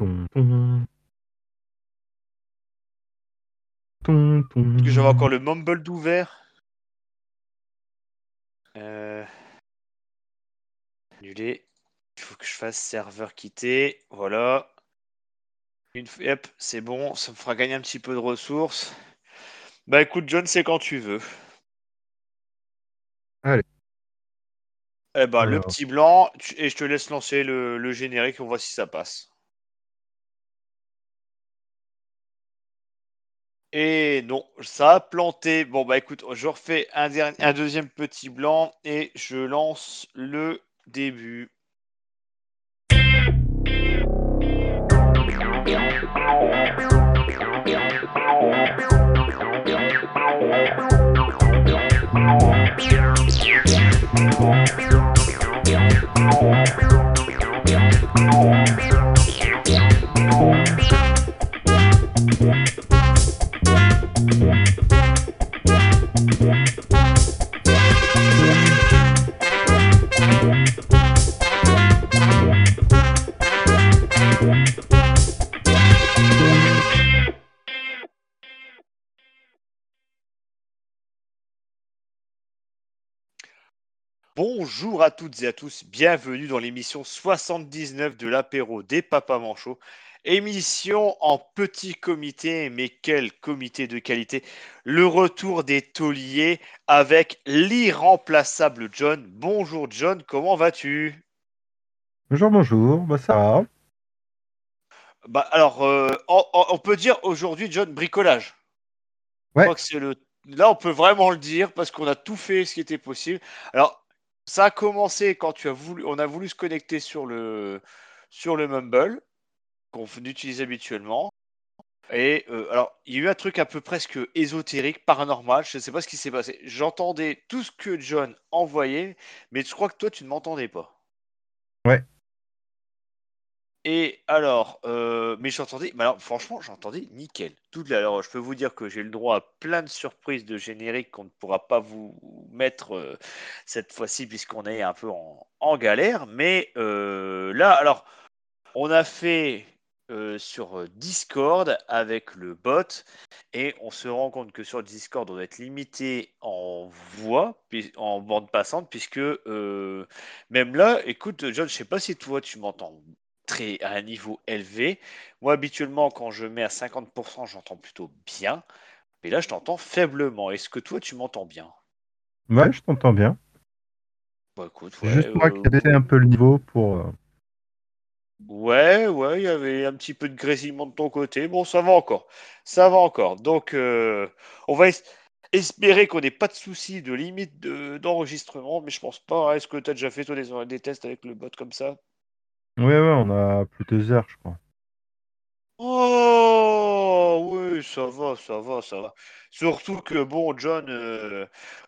Ton, ton. Ton, ton. Est-ce que j'avais encore le mumble d'ouvert? Euh... Annulé. Il faut que je fasse serveur quitter. Voilà. Une hop, c'est bon. Ça me fera gagner un petit peu de ressources. Bah écoute, John, c'est quand tu veux. Allez. Eh ben, le Alors. petit blanc, tu- et je te laisse lancer le, le générique, on voit si ça passe. Et non, ça a planté. Bon, bah écoute, je refais un, dernier, un deuxième petit blanc et je lance le début. Bonjour à toutes et à tous, bienvenue dans l'émission 79 de l'apéro des Papas Manchots. Émission en petit comité, mais quel comité de qualité. Le retour des tauliers avec l'irremplaçable John. Bonjour John, comment vas-tu? Bonjour, bonjour. Bah, ça va. Bah alors, euh, on, peut dire aujourd'hui John bricolage. Je Ouais. crois que c'est le. Là, on peut vraiment le dire parce qu'on a tout fait ce qui était possible. Alors, ça a commencé quand tu as voulu, on a voulu se connecter sur le sur le Mumble qu'on utilise habituellement. Et euh, alors, il y a eu un truc un peu presque ésotérique, paranormal. Je ne sais pas ce qui s'est passé. J'entendais tout ce que John envoyait, mais je crois que toi, tu ne m'entendais pas. Ouais. Et alors, euh, mais j'entendais, mais alors franchement, j'entendais nickel. Tout, alors, je peux vous dire que j'ai le droit à plein de surprises de générique qu'on ne pourra pas vous mettre euh, cette fois-ci puisqu'on est un peu en, en galère. Mais euh, là, alors, on a fait euh, sur Discord avec le bot et on se rend compte que sur Discord, on doit être limité en voix, puis- en bande passante, puisque euh, même là, écoute, John, je sais pas si toi tu m'entends très à un niveau élevé. Moi, habituellement, quand je mets à 50%, j'entends plutôt bien. Mais là, je t'entends faiblement. Est-ce que toi, tu m'entends bien? Ouais, je t'entends bien. Bah écoute, ouais, juste moi euh, un peu le niveau pour. Ouais, ouais, il y avait un petit peu de grésillement de ton côté. Bon, ça va encore. Ça va encore. Donc, euh, on va es- espérer qu'on n'ait pas de soucis de limite de- d'enregistrement, mais je pense pas. Est-ce que tu as déjà fait, toi, des, des tests avec le bot comme ça? Ouais, ouais, on a plus de deux heures, je crois. Oh, oui, ça va, ça va, ça va. Surtout que, bon, John, euh,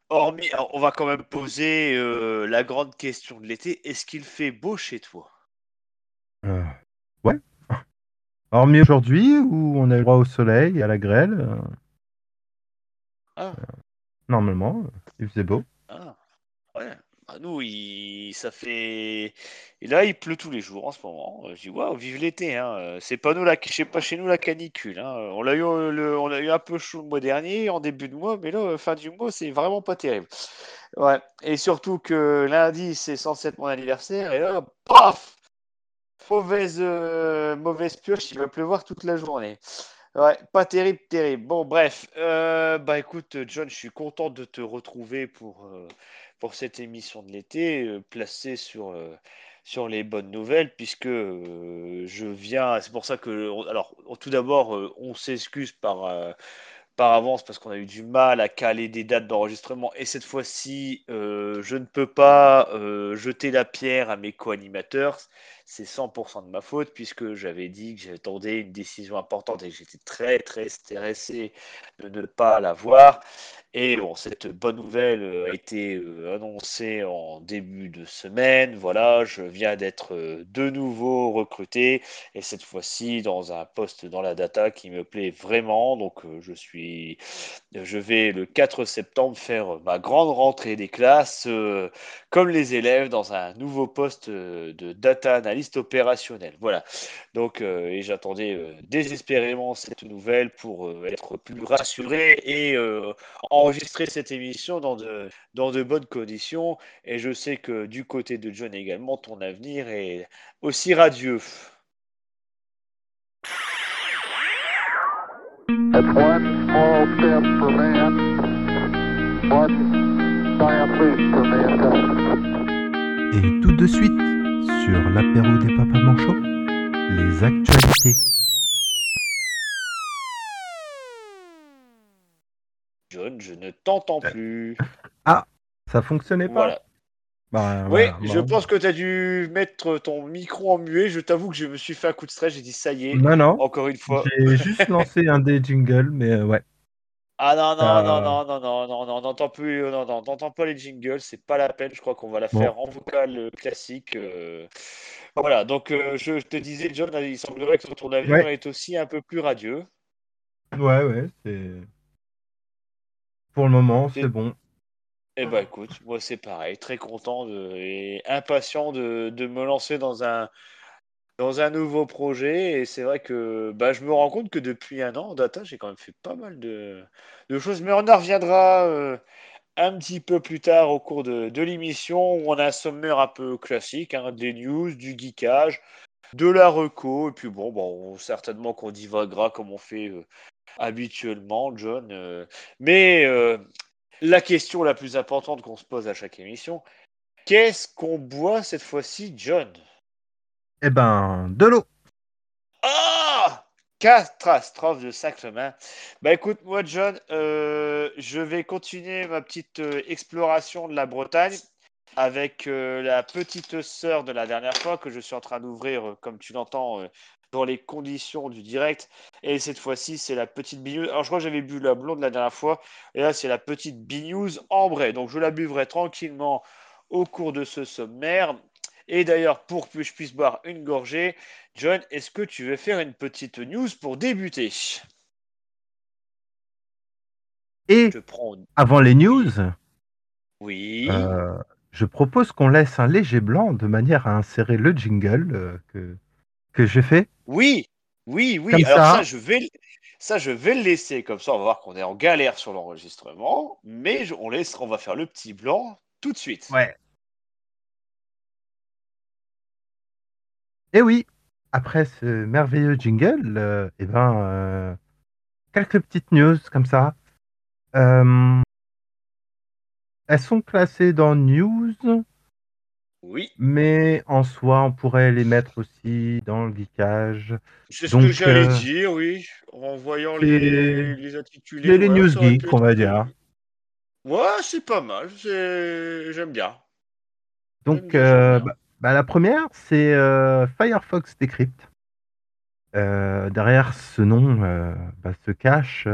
hormis, on va quand même poser euh, la grande question de l'été. Est-ce qu'il fait beau chez toi? Euh, Ouais. Hormis aujourd'hui où on a le droit au soleil et à la grêle, euh, Ah. normalement, euh, il faisait beau. Ah, ouais. Bah, nous, il... ça fait. Et là, il pleut tous les jours en ce moment. Euh, Je dis, waouh, vive l'été. Hein. Euh, C'est pas nous la... c'est pas chez nous la canicule. Hein. Euh, On l'a eu, euh, le... on a eu un peu chaud le mois dernier, en début de mois, mais là, euh, fin du mois, c'est vraiment pas terrible. Ouais. Et surtout que lundi, c'est censé être mon anniversaire, et là, paf! Mauvaise, euh, mauvaise pioche, il va pleuvoir toute la journée. Ouais, pas terrible, terrible. Bon, bref. Euh, bah écoute, John, je suis content de te retrouver pour, euh, pour cette émission de l'été, placée sur, sur les bonnes nouvelles, puisque je viens. C'est pour ça que. Alors, tout d'abord, on s'excuse par, par avance parce qu'on a eu du mal à caler des dates d'enregistrement. Et cette fois-ci, je ne peux pas jeter la pierre à mes co-animateurs. C'est 100% de ma faute puisque j'avais dit que j'attendais une décision importante et que j'étais très très stressé de ne pas l'avoir. Et bon, cette bonne nouvelle euh, a été euh, annoncée en début de semaine. Voilà, je viens d'être euh, de nouveau recruté et cette fois-ci dans un poste dans la data qui me plaît vraiment. Donc, je suis, je vais le 4 septembre faire ma grande rentrée des classes comme les élèves dans un nouveau poste de data analyst opérationnel. Voilà. Donc, euh, et j'attendais euh, désespérément cette nouvelle pour euh, être plus rassuré et enregistrer cette émission dans de, dans de bonnes conditions. Et je sais que du côté de John également, ton avenir est aussi radieux. Et tout de suite, sur l'apéro des papas manchots, les actualités. John, je ne t'entends plus. Ah, ça fonctionnait pas Voilà. Bah, Oui, voilà, je bon. pense que tu as dû mettre ton micro en muet. Je t'avoue que je me suis fait un coup de stress. J'ai dit ça y est, Non, non, encore une fois. j'ai juste lancé un des jingles, mais euh, ouais. Ah non, non, Euh, non, non, non, non, non, non, n'entends plus, euh, non, non, n'entends pas les jingles, c'est pas la peine, je crois qu'on va la Bon. faire en vocal euh, classique. euh. Voilà, donc euh, je te disais, John, il semblerait que ton avenir Ouais. est aussi un peu plus radieux. Ouais, ouais, c'est. Pour le moment, C'est- c'est bon. Eh ben écoute, moi c'est pareil, très content de, et impatient de, de me lancer dans un, dans un nouveau projet. Et c'est vrai que bah, je me rends compte que depuis un an en data, j'ai quand même fait pas mal de, de choses. Mais on en reviendra euh, un petit peu plus tard au cours de, de l'émission où on a un sommaire un peu classique, hein, des news, du geekage, de la reco. Et puis bon, bon certainement qu'on divagera comme on fait euh, habituellement, John. euh. mais la question la plus importante qu'on se pose à chaque émission, qu'est-ce qu'on boit cette fois-ci, John? Eh ben, de l'eau. Ah Catastrophe de Saint-Clement. Bah écoute, moi, John, euh, je vais continuer ma petite euh, exploration de la Bretagne avec euh, la petite sœur de la dernière fois que je suis en train d'ouvrir, comme tu l'entends, dans les conditions du direct. Et cette fois-ci, c'est la petite Bigneuse. Alors, je crois que j'avais bu la blonde la dernière fois. Et là, c'est la petite Bigneuse ambrée. Donc, je la buvrai tranquillement au cours de ce sommaire. Et d'ailleurs, pour que je puisse boire une gorgée, John, est-ce que tu veux faire une petite news pour débuter? Et Je prends. avant les news, Oui. euh, je propose qu'on laisse un léger blanc de manière à insérer le jingle euh, que, que j'ai fait. Oui. Oui, oui. Comme Alors ça. ça, je vais, le- ça, je vais le laisser comme ça. On va voir qu'on est en galère sur l'enregistrement, mais je- on laisse, on va faire le petit blanc tout de suite. Ouais. Et oui, après ce merveilleux jingle, euh, eh ben, euh, quelques petites news comme ça. Euh, elles sont classées dans news, Oui. mais en soi, on pourrait les mettre aussi dans le geekage. C'est ce Donc, que j'allais euh, dire, oui. En voyant les, les intitulés. les- les voilà, news geeks, on va dire. Ouais, c'est pas mal. J'aime bien. Donc, bien. bah, bah, la première, c'est euh, Firefox Decrypt. Euh, derrière ce nom euh, bah, se cache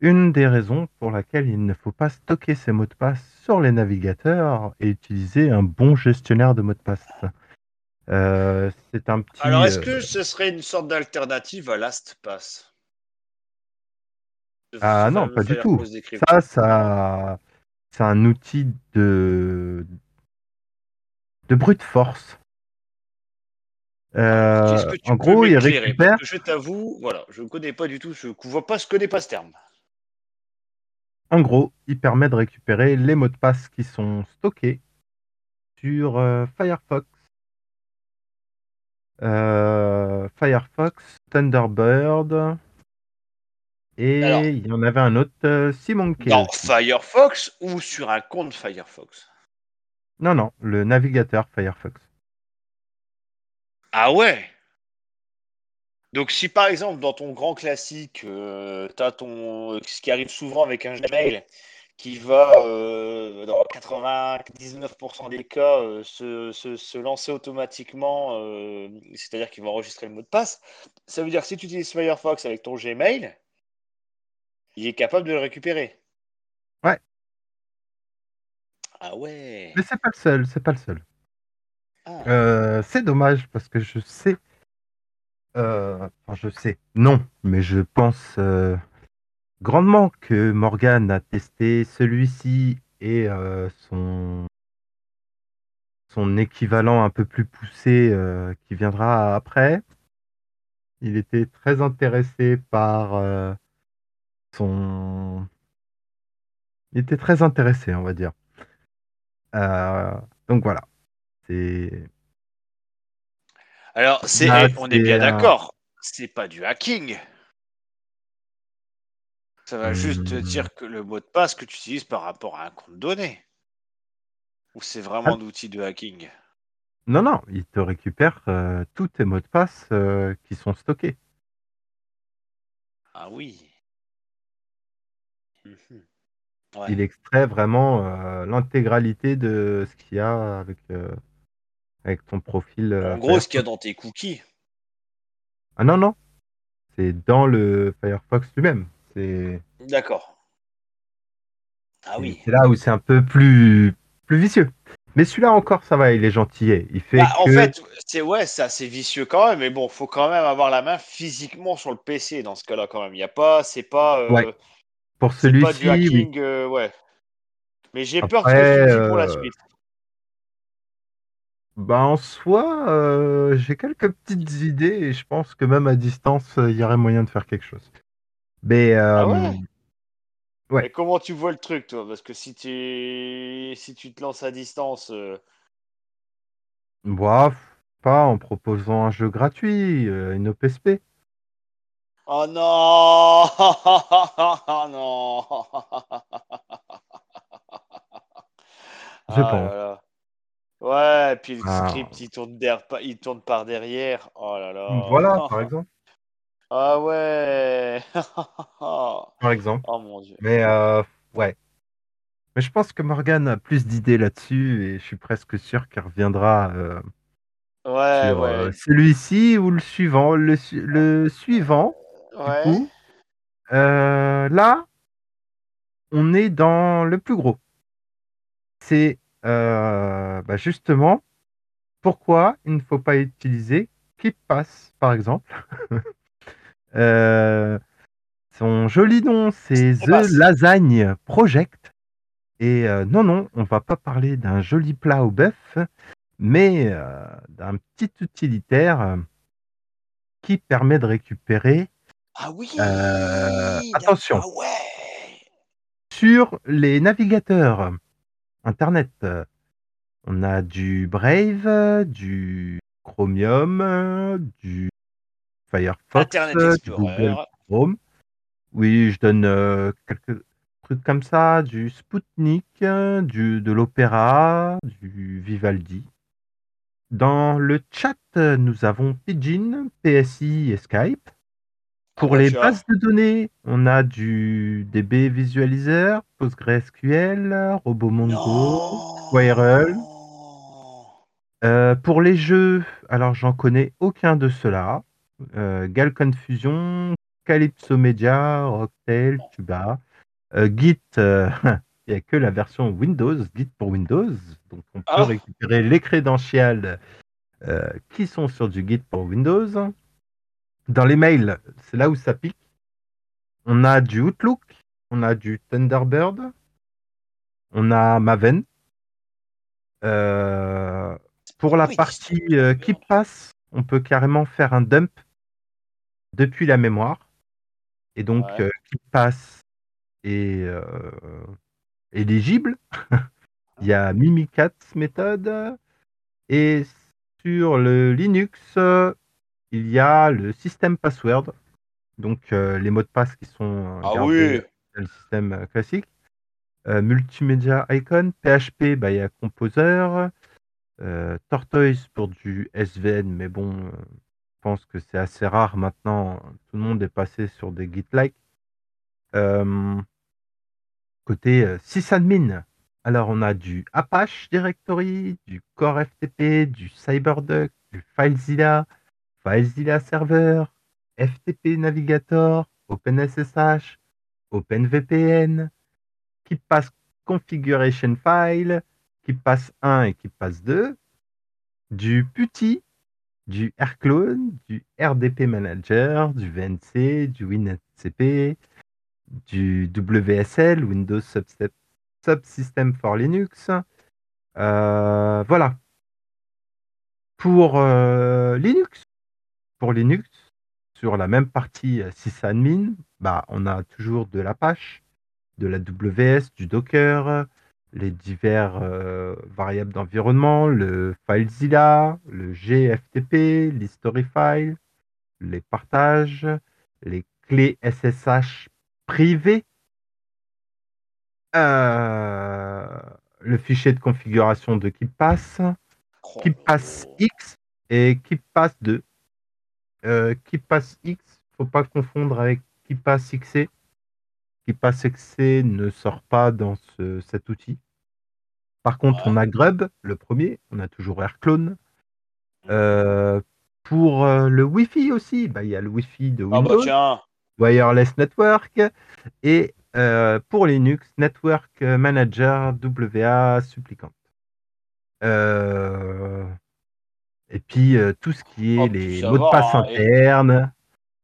une des raisons pour laquelle il ne faut pas stocker ses mots de passe sur les navigateurs et utiliser un bon gestionnaire de mots de passe. C'est un petit. Alors, est-ce que ce serait une sorte d'alternative à LastPass? Ah non, pas du tout. Ça, ça, c'est un outil de de brute force. Euh, Qu'est-ce que tu en gros, il récupère. Je t'avoue, voilà, je ne connais pas du tout, je ne vois pas, je connais pas ce terme. En gros, il permet de récupérer les mots de passe qui sont stockés sur euh, Firefox. Euh, Firefox, Thunderbird. Et Alors. il y en avait un autre, Simonkey. Dans aussi. Firefox ou sur un compte Firefox? Non, non, le navigateur Firefox. Ah ouais Donc si par exemple dans ton grand classique, euh, tu as ton, ce qui arrive souvent avec un Gmail, qui va euh, dans 99% des cas euh, se, lancer automatiquement, euh, c'est-à-dire qu'il va enregistrer le mot de passe, ça veut dire que si tu utilises Firefox avec ton Gmail, il est capable de le récupérer. Ah ouais. Mais c'est pas le seul, c'est pas le seul. Ah. Euh, c'est dommage parce que je sais. euh, enfin, je sais. Non, mais je pense euh, grandement que Morgan a testé celui-ci et son son équivalent un peu plus poussé qui viendra après. Il était très intéressé par son. Il était très intéressé, on va dire. Euh, donc voilà. C'est. Alors, c'est, eh, on est bien un- d'accord, c'est pas du hacking. Ça va juste te Hmm. dire que le mot de passe que tu utilises par rapport à un compte donné. Ou c'est vraiment Ah. d'outils de hacking? Non, non, il te récupère euh, tous tes mots de passe euh, qui sont stockés. Ah oui. Mhm. Ouais. Il extrait vraiment euh, l'intégralité de ce qu'il y a avec, euh, avec ton profil. euh, En gros, ce qu'il y a dans tes cookies. Ah non, non. C'est dans le Firefox lui-même. C'est D'accord. Ah c'est- oui. c'est là où c'est un peu plus, plus vicieux. Mais celui-là encore, ça va, il est gentillet. Il fait Bah, En que... fait, c'est ouais, c'est assez vicieux quand même, mais bon, faut quand même avoir la main physiquement sur le PC dans ce cas-là quand même. Il y a pas, c'est pas, euh, Ouais. Pour celui-ci, oui. euh, ouais. Mais j'ai peur de ce pour la euh, suite. Bah en soi, euh, j'ai quelques petites idées et je pense que même à distance, euh, il y aurait moyen de faire quelque chose. Mais Ah euh, ouais? Ouais. Et comment tu vois le truc, toi? Parce que si tu, si tu te lances à distance, euh, Bah, pas en proposant un jeu gratuit, une OPSP. Oh non, oh non. Je Ah. Ouais, puis le Ah, script il tourne, der- il tourne par derrière. Oh là là. voilà, par exemple. Ah ouais. Par exemple. Oh mon dieu. Mais euh, ouais. Mais je pense que Morgan a plus d'idées là-dessus et je suis presque sûr qu'elle reviendra euh, Ouais, sur euh, ouais. celui-ci ou le suivant. Le, su- le suivant, du Ouais. coup, euh, là, on est dans le plus gros. C'est euh, bah, justement pourquoi il ne faut pas utiliser KeepPass, par exemple. Euh, son joli nom, c'est The. Lasagne Project. Et euh, non, non, on va pas parler d'un joli plat au bœuf, mais d'un petit utilitaire qui permet de récupérer Ah oui. Euh, attention. Ah ouais. sur les navigateurs Internet. On a du Brave, du Chromium, du Firefox, Internet du Google. Chrome. Oui, je donne euh, quelques trucs comme ça, du Spoutnik, du, de l'Opéra, du Vivaldi. Dans le chat, nous avons Pidgin, PSI et Skype. Pour les bases de données, on a du DB Visualizer, PostgreSQL, RoboMongo. Squirrel. Euh, pour les jeux, alors j'en connais aucun de ceux-là. Euh, Gal Confusion, Calypso Media, Rocktail, Tuba. Euh, Git, euh, il n'y a que la version Windows, Git pour Windows. Donc on peut Ah. récupérer les crédentials qui sont sur du Git pour Windows. Dans les mails, c'est là où ça pique. On a du Outlook, on a du Thunderbird, on a Maven. Euh, pour la Oui, partie euh, qui passe, on peut carrément faire un dump depuis la mémoire. Et donc, Ouais. euh, qui passe est euh, éligible. Il y a Mimikatz méthode. Et sur le Linux, il y a le système password. Donc, euh, les mots de passe qui sont euh, Ah oui. dans le système euh, classique. Euh, multimédia Icon, PHP, bah, il y a Composer, euh, Tortoise pour du SVN, mais bon, je pense que c'est assez rare maintenant. Tout le monde est passé sur des Git-like. Côté sysadmin, alors on a du Apache Directory, du Core FTP, du CyberDuck, du FileZilla, FileZilla Server, FTP Navigator, OpenSSH, OpenVPN, qui passe configuration file, qui passe 1 et qui passe 2, du PuTTY, du Rclone, du RDP Manager, du VNC, du WinSCP, du WSL, Windows Subsystem, Subsystem for Linux. Euh, voilà. pour euh, Linux, pour Linux, sur la même partie euh, sysadmin, bah, on a toujours de l'Apache, de la WS, du Docker, les divers euh, variables d'environnement, le FileZilla, le GFTP, l'Historyfile, les partages, les clés SSH privées, euh, le fichier de configuration de KeePass, KeePass X et KeePass 2. Euh, KeePass X, faut pas confondre avec KeePass XC. KeePass XC ne sort pas dans ce- cet outil. Par contre, on a Grub, le premier, on a toujours AirClone. Euh, pour euh, le Wi-Fi aussi, bah, il y a le Wi-Fi de Ah bah Windows, Wireless Network, et euh, pour Linux, Network Manager WA Supplicant. Euh, et puis euh, tout ce qui est Oh, les ça mots de passe hein, et- internes,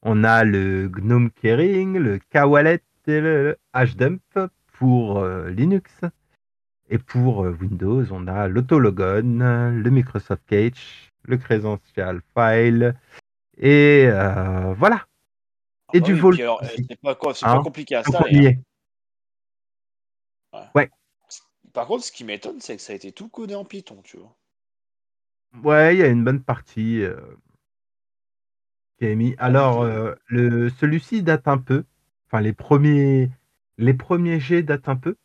on a le GNOME Keyring, le Kwallet et le HDump pour euh, Linux. Et pour euh, Windows, on a l'autologon, le Microsoft Cache, le Credential File, et voilà. Ah Et bah du oui, aussi. c'est pas, Hein, pas compliqué à y hein. est. Par contre, ce qui m'étonne, c'est que ça a été tout codé en Python, tu vois. Ouais, il y a une bonne partie euh, qui est mis. Ah, Alors, euh, le, celui-ci date un peu. Enfin, les premiers, les premiers jets datent un peu.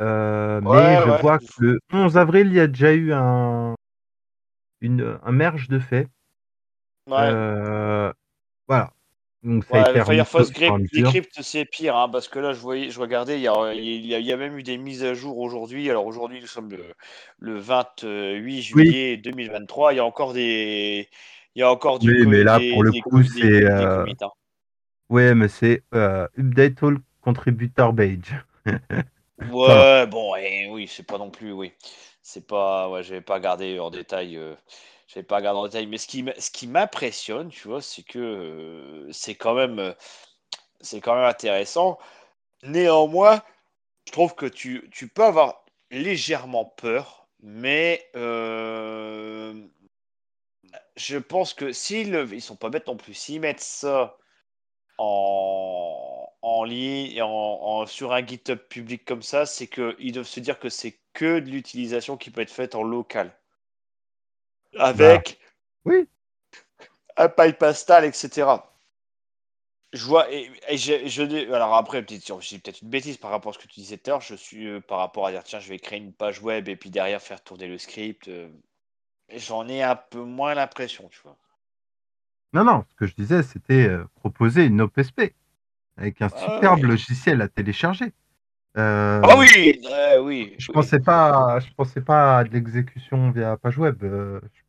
Euh, mais je ouais. vois que le 11 avril, il y a déjà eu un, une, un merge de fait. Ouais. Voilà. Donc, ça Ouais, le Firefox et. Decrypt, c'est pire, hein, parce que là, je voyais, je regardais, il y a, il y a- il y a même eu des mises à jour aujourd'hui. Alors aujourd'hui, nous sommes le, le 28 juillet 2023. Il y a encore des, il y a encore du Oui, co- mais là, des, pour le coup, co- c'est, euh, hein. Ouais, mais c'est euh, Update All Contributor Page. Ouais, bon, eh, oui, c'est pas non plus, oui. C'est pas, ouais, je vais pas regarder en détail, euh, je vais pas regarder en détail, mais ce qui, ce qui m'impressionne, tu vois, c'est que euh, c'est quand même, euh, c'est quand même intéressant. Néanmoins, je trouve que tu, tu peux avoir légèrement peur, mais euh, je pense que s'ils le- ils sont pas bêtes non plus, s'ils mettent ça en, en ligne, en, en- sur un GitHub public comme ça, c'est qu'ils doivent se dire que c'est que de l'utilisation qui peut être faite en local. Avec Oui, un pipe install, etc. Je vois, et, et je, je- alors après, peut-être, j'ai peut-être une bêtise par rapport à ce que tu disais tout à l'heure, je suis euh, par rapport à dire, tiens, je vais créer une page web et puis derrière faire tourner le script. euh, J'en ai un peu moins l'impression, tu vois. non, non, ce que je disais, c'était euh, proposer une OPSP avec un Ah superbe ouais. logiciel à télécharger. Euh, Ah oui, oui, Je oui. pensais pas, je pensais pas à de l'exécution via page web. euh, je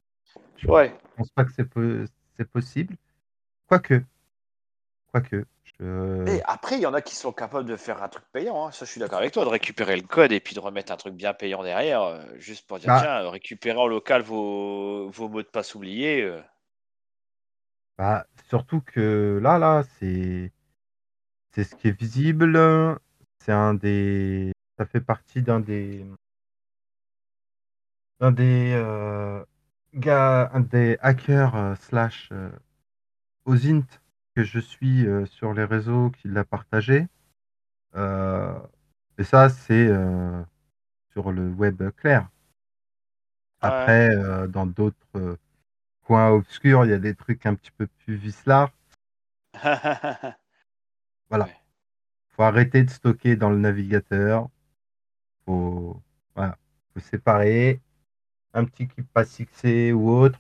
Ouais. pense pas que c'est po- c'est possible. Quoique, quoique. Je... Et après, il y en a qui sont capables de faire un truc payant. hein. Ça, je suis d'accord avec toi, de récupérer le code et puis de remettre un truc bien payant derrière, euh, juste pour dire Bah. tiens, récupérer en local vos, vos mots de passe oubliés. euh. Bah, surtout que là, là, c'est c'est ce qui est visible. C'est un des, ça fait partie d'un des, un des euh, gars, un des hackers euh, slash euh, OSINT que je suis euh, sur les réseaux qui l'a partagé. Euh, et ça, c'est sur le web clair. Après, dans d'autres coins obscurs, il y a des trucs un petit peu plus vicelards. Voilà. Ouais. Faut arrêter de stocker dans le navigateur. Faut, voilà. Faut séparer un petit qui passe XC ou autre.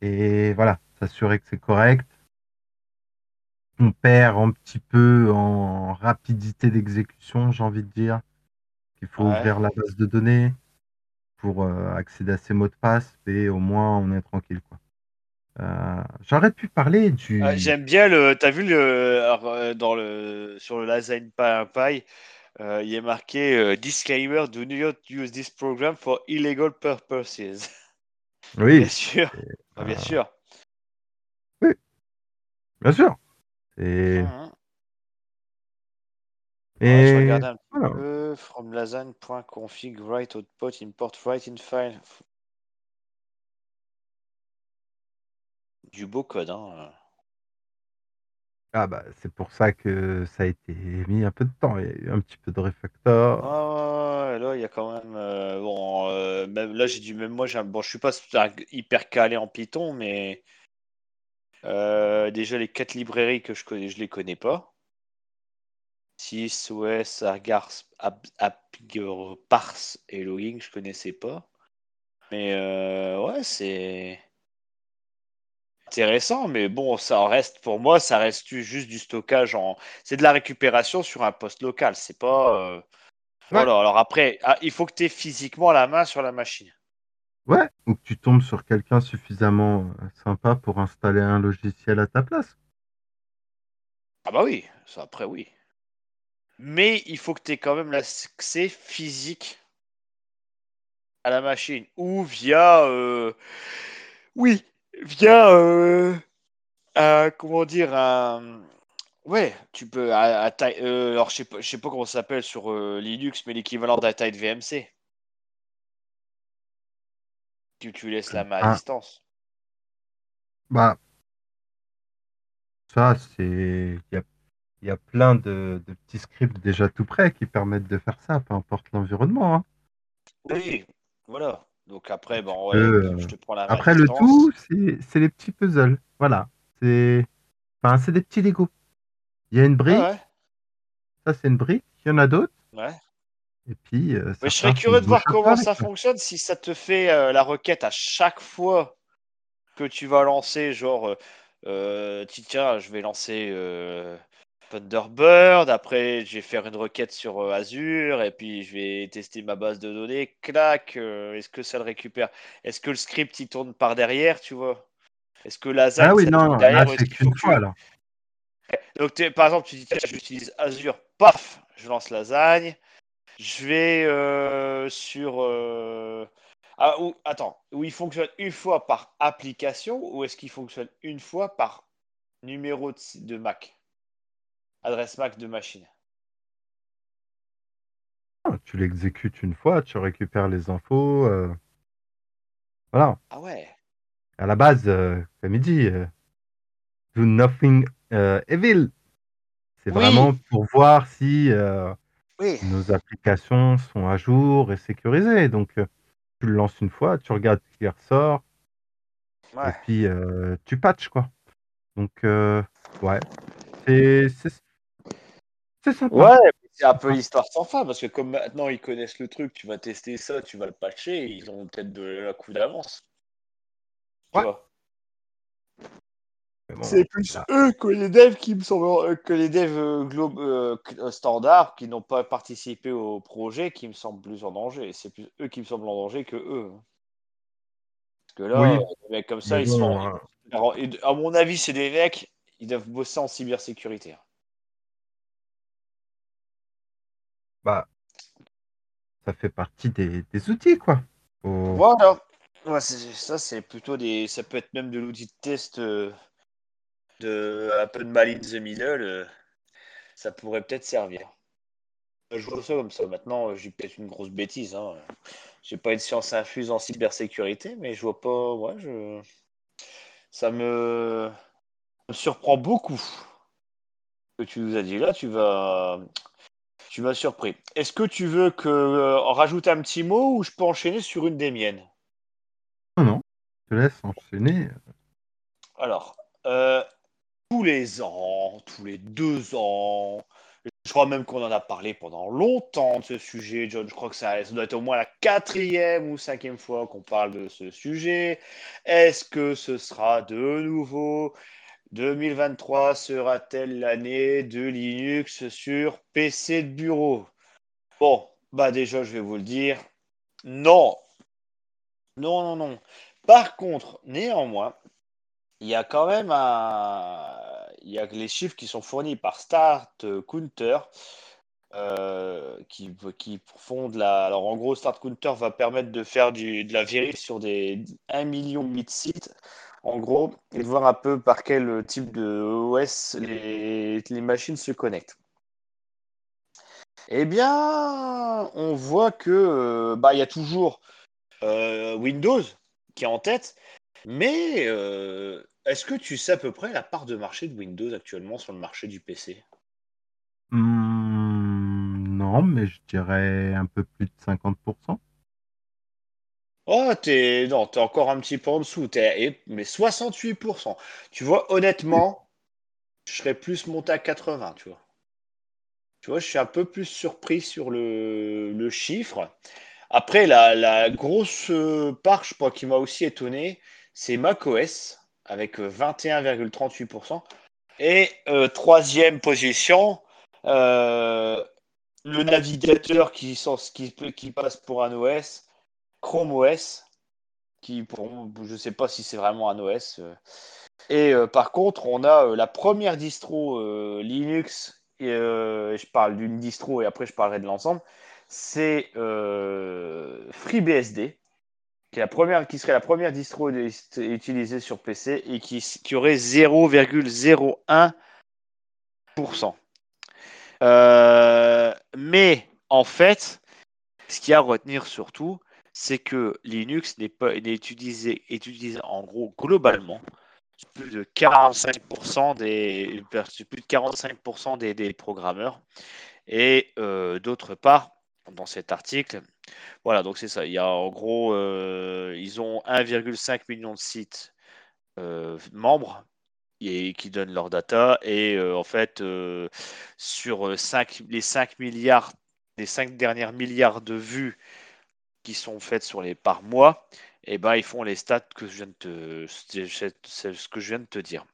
Et voilà, s'assurer que c'est correct. On perd un petit peu en rapidité d'exécution, j'ai envie de dire. Il faut Ouais. ouvrir la base de données pour euh, accéder à ces mots de passe et au moins on est tranquille. Quoi. Euh, J'aurais pu parler du. Ah, J'aime bien le. T'as vu le euh, dans le sur le Lasagne Pie, euh, il est marqué euh, disclaimer do not use this program for illegal purposes. Oui, bien sûr, Ah, bien euh, sûr. bien sûr. Et, Mhm. et Ouais, je regardais un voilà. peu from lasagne.config write output import write in file. du beau code. Hein. Ah bah c'est pour ça que ça a été mis un peu de temps. Il y a eu un petit peu de refactor. Ah, là, il y a quand même. euh, bon, euh, même là, j'ai dû. Même moi, j'ai un- bon, je suis pas hyper calé en Python, mais euh, déjà, les quatre librairies que je connais, je les connais pas. 6, OS, Argars, Ab- Parse et Logging, je connaissais pas. Mais euh, ouais, c'est intéressant, mais bon, ça en reste, pour moi, ça reste juste du stockage en. C'est de la récupération sur un poste local, c'est pas. euh, Voilà, alors après, ah, il faut que tu aies physiquement la main sur la machine. Ouais, ou que tu tombes sur quelqu'un suffisamment euh, sympa pour installer un logiciel à ta place. Ah bah oui, ça après oui. Mais il faut que tu aies quand même l'accès physique à la machine. Ou via... euh, Oui, via... euh, un- comment dire un... Ouais, tu peux... À, à taille- euh, alors je sais pas, je sais pas comment ça s'appelle sur euh, Linux, mais l'équivalent de la taille de VMC. Tu, tu laisses la main à Ah. distance. Bah, ça, c'est. Il y a, y a plein de, de petits scripts déjà tout prêts qui permettent de faire ça, peu importe l'environnement. hein. Oui, voilà. Donc après, bon, ouais, euh, je te prends la Après, le tout, c'est les petits puzzles. Voilà. C'est enfin, c'est des petits Lego. Il y a une brique, Ouais, ça c'est une brique, il y en a d'autres, ouais. et puis. euh, Mais je serais curieux de voir comment ça fonctionne si ça te fait euh, la requête à chaque fois que tu vas lancer, genre, euh, ti- tiens, je vais lancer Thunderbird, après je vais faire une requête sur euh, Azure, et puis je vais tester ma base de données, clac, euh, est-ce que ça le récupère? Est-ce que le script il tourne par derrière, tu vois? Est-ce que la ZAC Ah oui, ça non, tourne là derrière c'est qu'une fois là. Donc par exemple, tu dis, tiens, j'utilise Azure, paf, je lance lasagne. Je vais euh, sur. Ah, ou, attends, où il fonctionne une fois par application ou est-ce qu'il fonctionne une fois par numéro de, de Mac? Adresse Mac de machine. Ah, Tu l'exécutes une fois, tu récupères les infos. euh, Voilà. Ah ouais. À la base, euh, comme il dit, euh, do nothing evil. C'est Oui. vraiment pour voir si Oui. nos applications sont à jour et sécurisées. Donc, tu le lances une fois, tu regardes ce qui ressort, et puis tu patches, quoi. Donc, ouais. C'est c'est- sympa. Ouais, c'est un peu l'histoire sans fin parce que comme maintenant ils connaissent le truc, tu vas tester ça, tu vas le patcher, ils ont peut-être de la coup d'avance. Ouais. bon, C'est plus là, eux que les devs qui me semblent euh, que les devs euh, globe euh, euh, standard qui n'ont pas participé au projet qui me semblent plus en danger. C'est plus eux qui me semblent en danger que eux. Parce que là, Oui, des mecs comme ça, mais ils sont. hein, Alors, à mon avis, c'est des mecs, ils doivent bosser en cybersécurité. Bah, ça fait partie des, outils, quoi. Voilà. Ça, c'est plutôt des. Ça peut être même de l'outil de test euh, de un peu de mal in the middle. euh, ça pourrait peut-être servir. Je vois ça comme ça. Maintenant, j'ai peut-être une grosse bêtise. Hein. J'ai pas une science infuse en cybersécurité, mais je vois pas. Ouais, je... Ça me... me surprend beaucoup. Ce que tu nous as dit là, tu vas. Tu m'as surpris. Est-ce que tu veux que euh, en rajoute un petit mot ou je peux enchaîner sur une des miennes? Non, non, je te laisse enchaîner. Alors, euh, tous les ans, tous les deux ans, je crois même qu'on en a parlé pendant longtemps de ce sujet, John. Je crois que ça, ça doit être au moins la quatrième ou cinquième fois qu'on parle de ce sujet. Est-ce que ce sera de nouveau 2023 sera-t-elle l'année de Linux sur PC de bureau? Bon, bah déjà, je vais vous le dire. Non. Non, non, non. Par contre, néanmoins, il y a quand même un... Il y a les chiffres qui sont fournis par Start Counter euh, qui, qui font de la... Alors en gros, Start Counter va permettre de faire du, de la vérif sur des 1 million de sites en gros, et de voir un peu par quel type de OS les, machines se connectent. Eh bien, on voit que euh, bah il y a toujours euh, Windows qui est en tête, Mais est-ce que tu sais à peu près la part de marché de Windows actuellement sur le marché du PC mmh, Non, mais je dirais un peu plus de 50%. Oh, t'es non, t'es encore un petit peu en dessous. Es... Mais 68%. Tu vois, honnêtement, je serais plus monté à 80, tu vois. Tu vois, je suis un peu plus surpris sur le, le chiffre. Après, la, la grosse part, je crois, qui m'a aussi étonné, c'est macOS avec 21,38%. Et euh, troisième position, euh, le navigateur qui, qui, qui passe pour un OS Chrome OS, qui pour je ne sais pas si c'est vraiment un OS. Euh. Et euh, par contre, on a euh, la première distro Linux, et, je parle d'une distro et après je parlerai de l'ensemble, c'est FreeBSD, qui, est la première, qui serait la première distro utilisée sur PC et qui, qui aurait 0,01%. mais en fait, ce qu'il y a à retenir surtout, c'est que Linux n'est pas utilisé, utilisé en gros globalement plus de 45% des plus de 45% des, programmeurs. Et euh, d'autre part dans cet article voilà donc c'est ça il y a en gros euh, ils ont 1,5 million de sites euh, membres et qui donnent leurs data et en fait sur 5, les 5 milliards les 5 dernières milliards de vues qui sont faites sur les par mois, et eh ben ils font les stats que je viens de te, ce que je viens de te dire.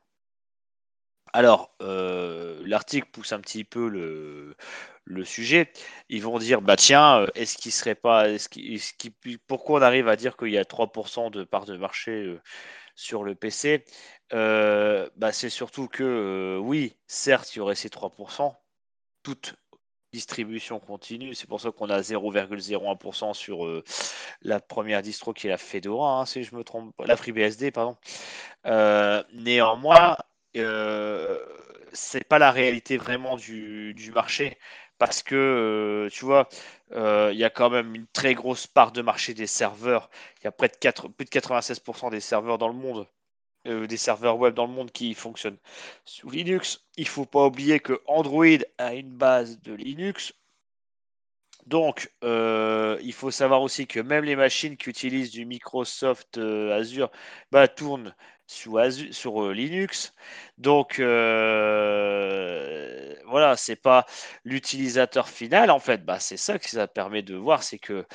Alors, euh, l'article pousse un petit peu le, le, sujet. Ils vont dire, bah tiens, euh, est-ce qu'il serait pas, est-ce qu pourquoi on arrive à dire qu'il y a 3% de part de marché euh, sur le PC bah, C'est surtout que, oui, certes, il y aurait ces 3%, toutes distribution continue. C'est pour ça qu'on a 0,01% sur euh, la première distro qui est la Fedora, hein, si je me trompe la FreeBSD, pardon. Euh, néanmoins, euh, c'est pas la réalité vraiment du, marché parce que tu vois, il y a quand même une très grosse part de marché des serveurs. Il y a près de 4, plus de 96% des serveurs dans le monde euh, des serveurs web dans le monde qui fonctionnent sous Linux. Il ne faut pas oublier que Android a une base de Linux. Donc, euh, il faut savoir aussi que même les machines qui utilisent du Microsoft euh, Azure bah, tournent sur, Linux. Donc, voilà, c'est pas l'utilisateur final. En fait, bah, c'est ça que ça permet de voir, c'est que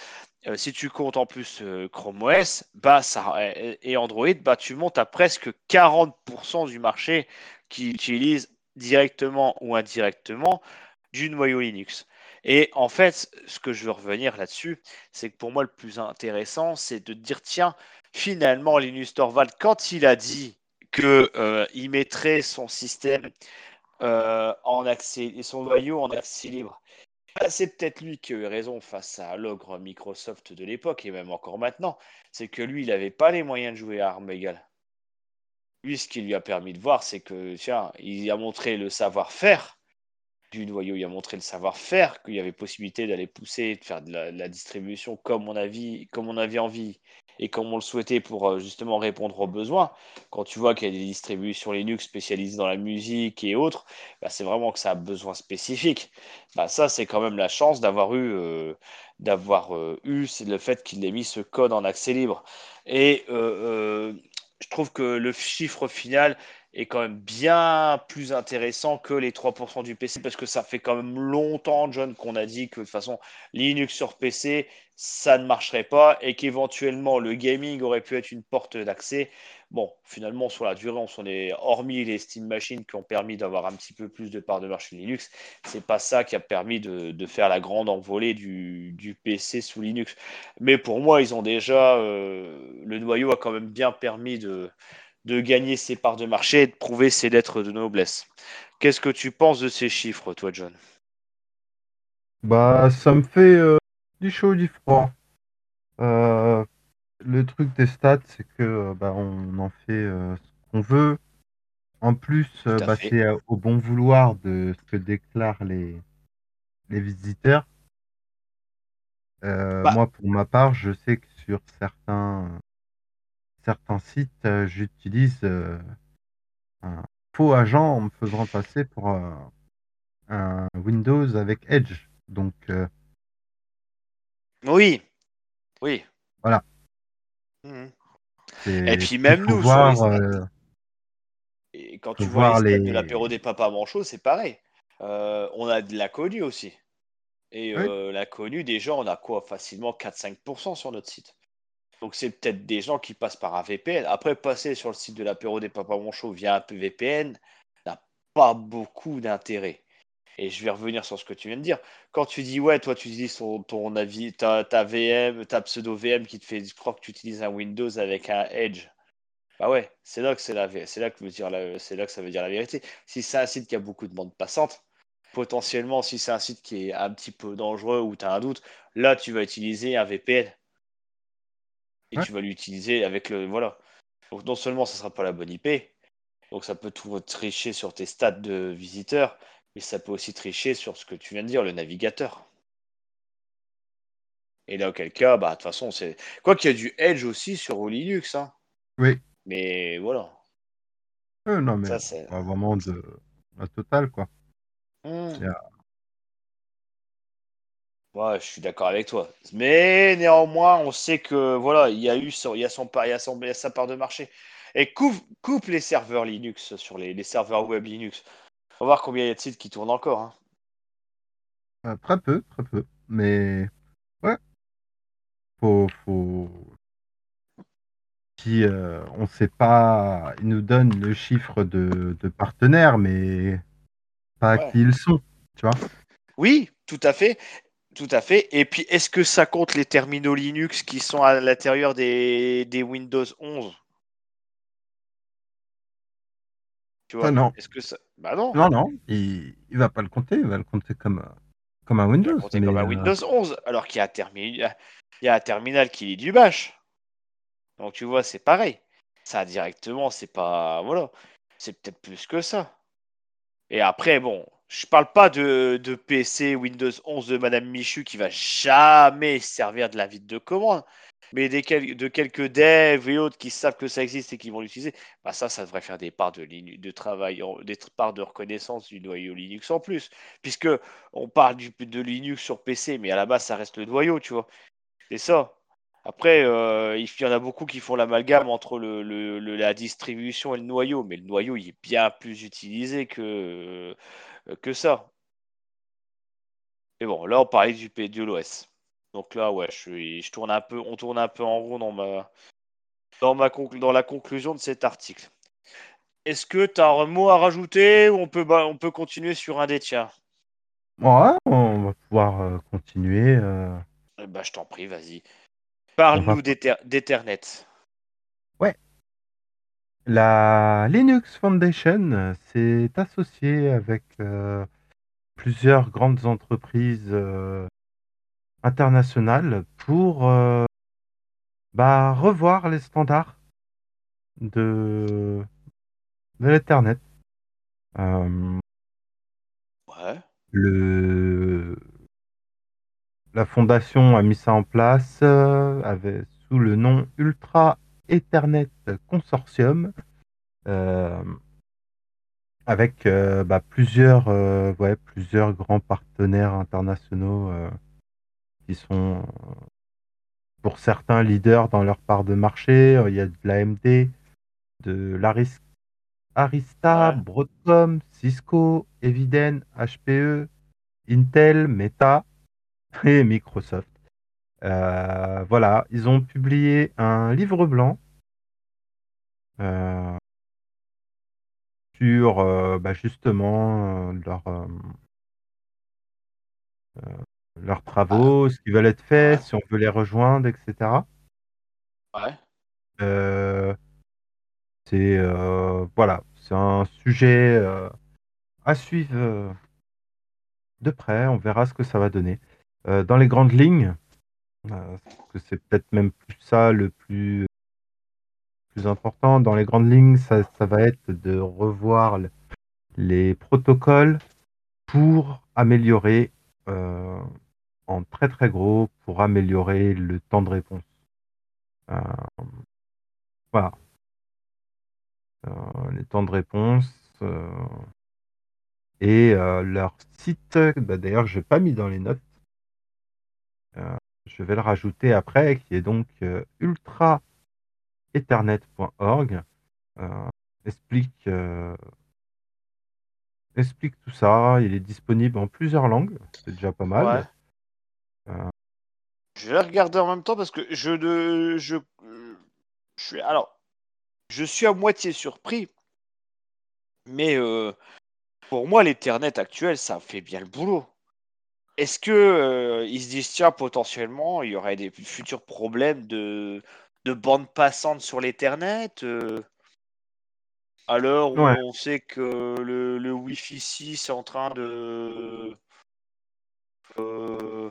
euh, si tu comptes en plus euh, Chrome OS bah, ça, et Android, bah, tu montes à presque 40% du marché qui utilise directement ou indirectement du noyau Linux. Et en fait, ce que je veux revenir là-dessus, c'est que pour moi, le plus intéressant, c'est de dire tiens, finalement, Linus Torvald, quand il a dit qu'il euh, mettrait son système en accès et son noyau en accès libre c'est peut-être lui qui a eu raison face à l'ogre Microsoft de l'époque et même encore maintenant. C'est que lui, il n'avait pas les moyens de jouer à armes égales. Lui, ce qui lui a permis de voir, c'est que, tiens, il a montré le savoir-faire du noyau, il a montré le savoir-faire, qu'il y avait possibilité d'aller pousser, de faire de la, distribution comme on avait envie et comme on le souhaitait pour euh, justement répondre aux besoins. Quand tu vois qu'il y a des distributions Linux spécialisées dans la musique et autres, bah, c'est vraiment que ça a besoin spécifique. Bah, ça, c'est quand même la chance d'avoir eu, euh, euh, eu, c'est le fait qu'il ait mis ce code en accès libre. Et je trouve que le chiffre final est quand même bien plus intéressant que les 3% du PC parce que ça fait quand même longtemps, John, qu'on a dit que de toute façon, Linux sur PC, ça ne marcherait pas et qu'éventuellement le gaming aurait pu être une porte d'accès. Bon, finalement, sur la durée, on s'en est, hormis les Steam Machines qui ont permis d'avoir un petit peu plus de part de marché Linux, c'est pas ça qui a permis de, faire la grande envolée du, PC sous Linux. Mais pour moi, ils ont déjà, euh, le noyau a quand même bien permis de, de gagner ses parts de marché et de prouver ses lettres de noblesse. Qu'est-ce que tu penses de ces chiffres, toi, John? Bah, ça me fait euh, du chaud, du froid. Euh, le truc des stats, c'est que euh, bah, on en fait ce qu'on veut. En plus, bah, c'est au bon vouloir de ce que déclarent les, les visiteurs. Bah moi, pour ma part, je sais que sur certains certains sites, euh, j'utilise euh, un faux agent en me faisant passer pour euh, un Windows avec Edge. Donc, euh, Oui, oui. Voilà. Mhm. Et puis même nous, voir, sur les stats, euh, et quand tu vois les de l'apéro des papas manchots, c'est pareil. Euh, on a de la connue aussi. Et Oui, euh, la connue, déjà, on a quoi Facilement 4-5% sur notre site. Donc c'est peut-être des gens qui passent par un VPN. Après, passer sur le site de l'apéro des papas manchots via un VPN n'a pas beaucoup d'intérêt. Et je vais revenir sur ce que tu viens de dire. Quand tu dis, ouais, toi, tu utilises ton, ton avis, ta, ta VM, ta pseudo VM qui te fait croire que tu utilises un Windows avec un Edge. Bah ouais, c'est là que c'est la, c'est là que veut dire la- c'est là que ça veut dire la vérité. Si c'est un site qui a beaucoup de bandes passantes, potentiellement, si c'est un site qui est un petit peu dangereux ou tu as un doute, là, tu vas utiliser un VPN et ouais, tu vas l'utiliser avec le, voilà. Donc non seulement ça sera pas la bonne IP, donc ça peut tout tricher sur tes stats de visiteurs, mais ça peut aussi tricher sur ce que tu viens de dire, le navigateur. Et là, auquel cas, bah, de toute façon, c'est. Quoi qu'il y a du Edge aussi sur Linux, hein. oui. Mais voilà. Euh, non, mais Ça, c'est. vraiment de la totale, quoi. A- Ouais, je suis d'accord avec toi. Mais néanmoins, on sait que voilà, il y a eu son, il y a son, part- il y a son- il y a sa part de marché. Et coupe, coupe les serveurs Linux sur les, les serveurs web Linux. On va voir combien il y a de sites qui tournent encore. hein. euh, très peu, très peu. Mais ouais, faut, faut. Si euh, on sait pas, ils nous donnent le chiffre de, de partenaires, mais pas Ouais. qui ils sont, tu vois. Oui, tout à fait. Tout à fait. Et puis, est-ce que ça compte les terminaux Linux qui sont à l'intérieur des, des Windows 11 Tu non. Est-ce que ça. Bah non. Non, non, il, il va pas le compter, il va le compter comme, comme un Il va Windows. compter Mais comme un euh, Windows 11, alors qu'il y a un, termi- il y a un terminal qui lit du bash. Donc tu vois, c'est pareil. Ça directement, c'est pas. Voilà. C'est peut-être plus que ça. Et après, bon, je parle pas de, de PC Windows 11 de Madame Michu qui va jamais servir de la vide de commande. Mais des de quelques devs et autres qui savent que ça existe et qui vont l'utiliser, bah ça, ça devrait faire des parts de, de travail, des parts de reconnaissance du noyau Linux en plus. Puisque on parle du, de Linux sur PC, mais à la base, ça reste le noyau, tu vois. C'est ça. Après, euh, il y en a beaucoup qui font l'amalgame entre le, la distribution et le noyau, mais le noyau, il est bien plus utilisé que, euh, ça. Mais bon, là, on parlait du P de l'OS. Donc là, ouais, je, suis- je tourne un peu, on tourne un peu en rond dans ma, dans ma conclu- dans la conclusion de cet article. Est-ce que tu as un mot à rajouter ou on peut, bah, on peut continuer sur un des tiens? Ouais, on va pouvoir euh, continuer. euh, ben, je t'en prie, vas-y. Parle-nous va... d'Ethernet. Ouais, la Linux Foundation s'est associée avec euh, plusieurs grandes entreprises internationales pour euh, bah, revoir les standards de, de l'Ethernet. Euh, Ouais. le, la fondation a mis ça en place euh, avec, sous le nom Ultra Ethernet Consortium, avec bah, plusieurs, ouais, plusieurs grands partenaires internationaux qui sont, euh, pour certains, leaders dans leur part de marché. Euh, Il y a de l'AMD, de l'Aris Arista, Ouais. Broadcom, Cisco, Eviden, HPE, Intel, Meta et Microsoft. Euh, voilà, ils ont publié un livre blanc euh, sur euh, bah, justement leur, leurs travaux, ce qui veulent être fait, Ouais. si on veut les rejoindre, etc. Ouais. Euh, c'est euh, voilà, c'est un sujet euh, à suivre de près. On verra ce que ça va donner. Dans les grandes lignes, parce que c'est peut-être même plus ça le plus plus important. Dans les grandes lignes, ça, ça va être de revoir le- les protocoles pour améliorer, en très très gros, pour améliorer le temps de réponse. Euh, Voilà. Euh, les temps de réponse. euh, et leur site, bah, d'ailleurs, je n'ai pas mis dans les notes. Je vais le rajouter après, qui est donc ultraethernet.org. Explique, explique tout ça. Il est disponible en plusieurs langues. C'est déjà pas mal. Je vais regarder en même temps parce que je ne. Je, je suis. Alors, je suis à moitié surpris. Mais euh, pour moi, l'Ethernet actuel, ça fait bien le boulot. Est-ce que euh, ils se disent, tiens, potentiellement, il y aurait des futurs problèmes de, de bande passante sur l'Ethernet euh, à l'heure où Ouais. on sait que le, le Wi-Fi 6 est en train de euh,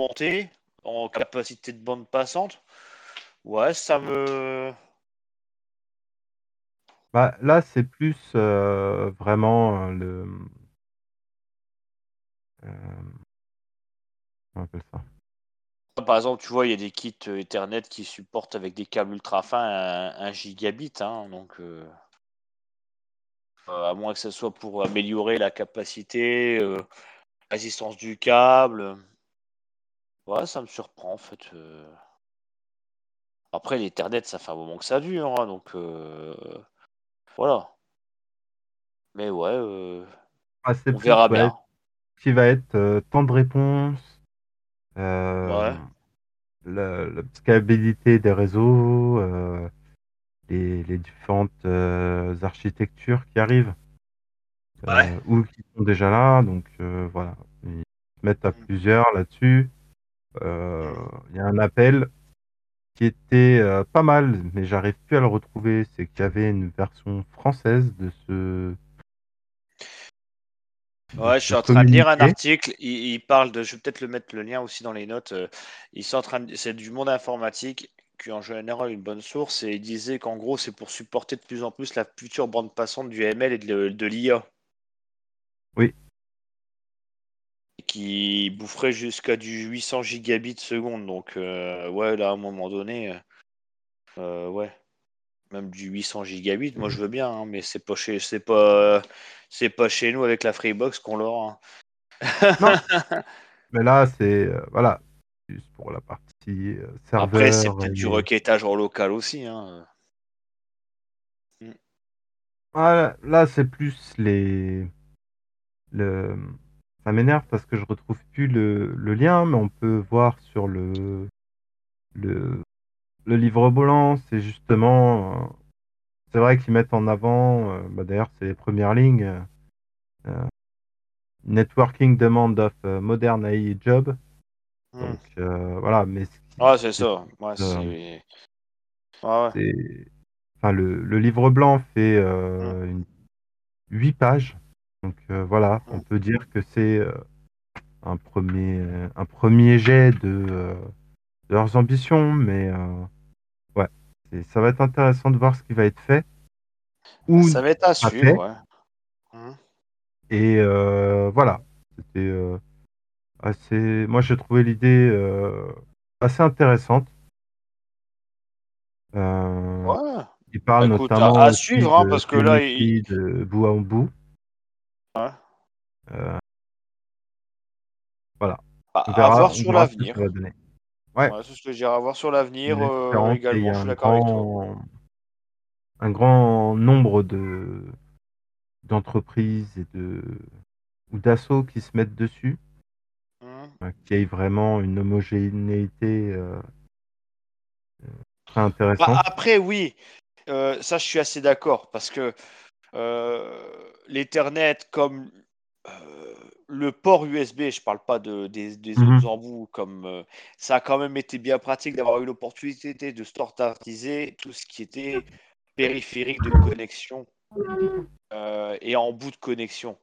monter en capacité de bande passante Ouais, ça me. Bah, là, c'est plus euh, vraiment euh, le. euh, comment on appelle ça? Par exemple, tu vois, il y a des kits Ethernet qui supportent avec des câbles ultra fins 1 gigabit. Hein, donc, euh, à moins que ce soit pour améliorer la capacité, euh, résistance du câble. Ouais, ça me surprend en fait. euh. Après, l'Ethernet, ça fait un moment que ça dure. hein, donc, euh, voilà. Mais ouais, euh, Ah, c'est on plus verra ouais, bien. qui va être euh, temps de réponse, euh, Ouais. la, la scalabilité des réseaux, euh, les, les différentes euh, architectures qui arrivent euh, Ouais. ou qui sont déjà là. Donc euh, voilà, ils se mettent à Mm. plusieurs là-dessus. Euh. Il y a un appel qui était euh, pas mal, mais j'arrive plus à le retrouver. C'est qu'il y avait une version française de ce Ouais, je suis en train de lire un article. Il, il parle de. Je vais peut-être le mettre le lien aussi dans les notes. euh, Ils sont en train de- C'est du monde informatique qui en général une bonne source et il disait qu'en gros c'est pour supporter de plus en plus la future bande passante du ML et de, de l'IA Oui, qui boufferait jusqu'à du 800 gigabits seconde. Donc euh, ouais, là à un moment donné, euh, ouais, même du 800 gigabits, moi je veux bien, hein, mais c'est pas chez, c'est pas, c'est pas chez nous avec la Freebox qu'on l'aura. hein. mais là c'est euh, voilà, juste pour la partie euh, Après, c'est serveur peut-être du et requêtage en local aussi. Hein. Là c'est plus les le ça m'énerve parce que je retrouve plus le, le lien, mais on peut voir sur le le, le livre blanc, c'est justement euh, c'est vrai qu'ils mettent en avant, euh, bah, d'ailleurs c'est les premières lignes, euh, networking demand of modern AI job. Mm. Donc voilà, mais Ouais, c'est ça. Ouais, c'est. Ouais, ouais. enfin le, le livre blanc fait Mm. euh, une, 8 pages. Donc euh, voilà, on peut dire que c'est euh, un premier un premier jet de, euh, de leurs ambitions, mais ouais, ça va être intéressant de voir ce qui va être fait ou Ça va être à suivre, ouais. Mm. Et voilà, c'était assez. Moi, j'ai trouvé l'idée assez intéressante. Euh, Ouais. il parle Bah, écoute, à, notamment à aussi suivre, hein, de parce que là, il... de bout en bout. Ouais. Euh, voilà, à, on à verra, voir on sur l'avenir. Ouais, Ouais, c'est ce que je dirais, à voir sur l'avenir en euh, également. Je suis un d'accord avec toi. grand, un grand nombre de d'entreprises et de ou d'assauts qui se mettent dessus, Mm. euh, qu'il y ait vraiment une homogénéité euh, très Bah, intéressante. après, oui, euh, ça, je suis assez d'accord, parce que euh, l'Ethernet, comme euh, le port USB, je parle pas de, des, des Mhm. autres embouts, comme euh, ça a quand même été bien pratique d'avoir eu l'opportunité de standardiser tout ce qui était périphérique de connexion euh, et en bout de connexion.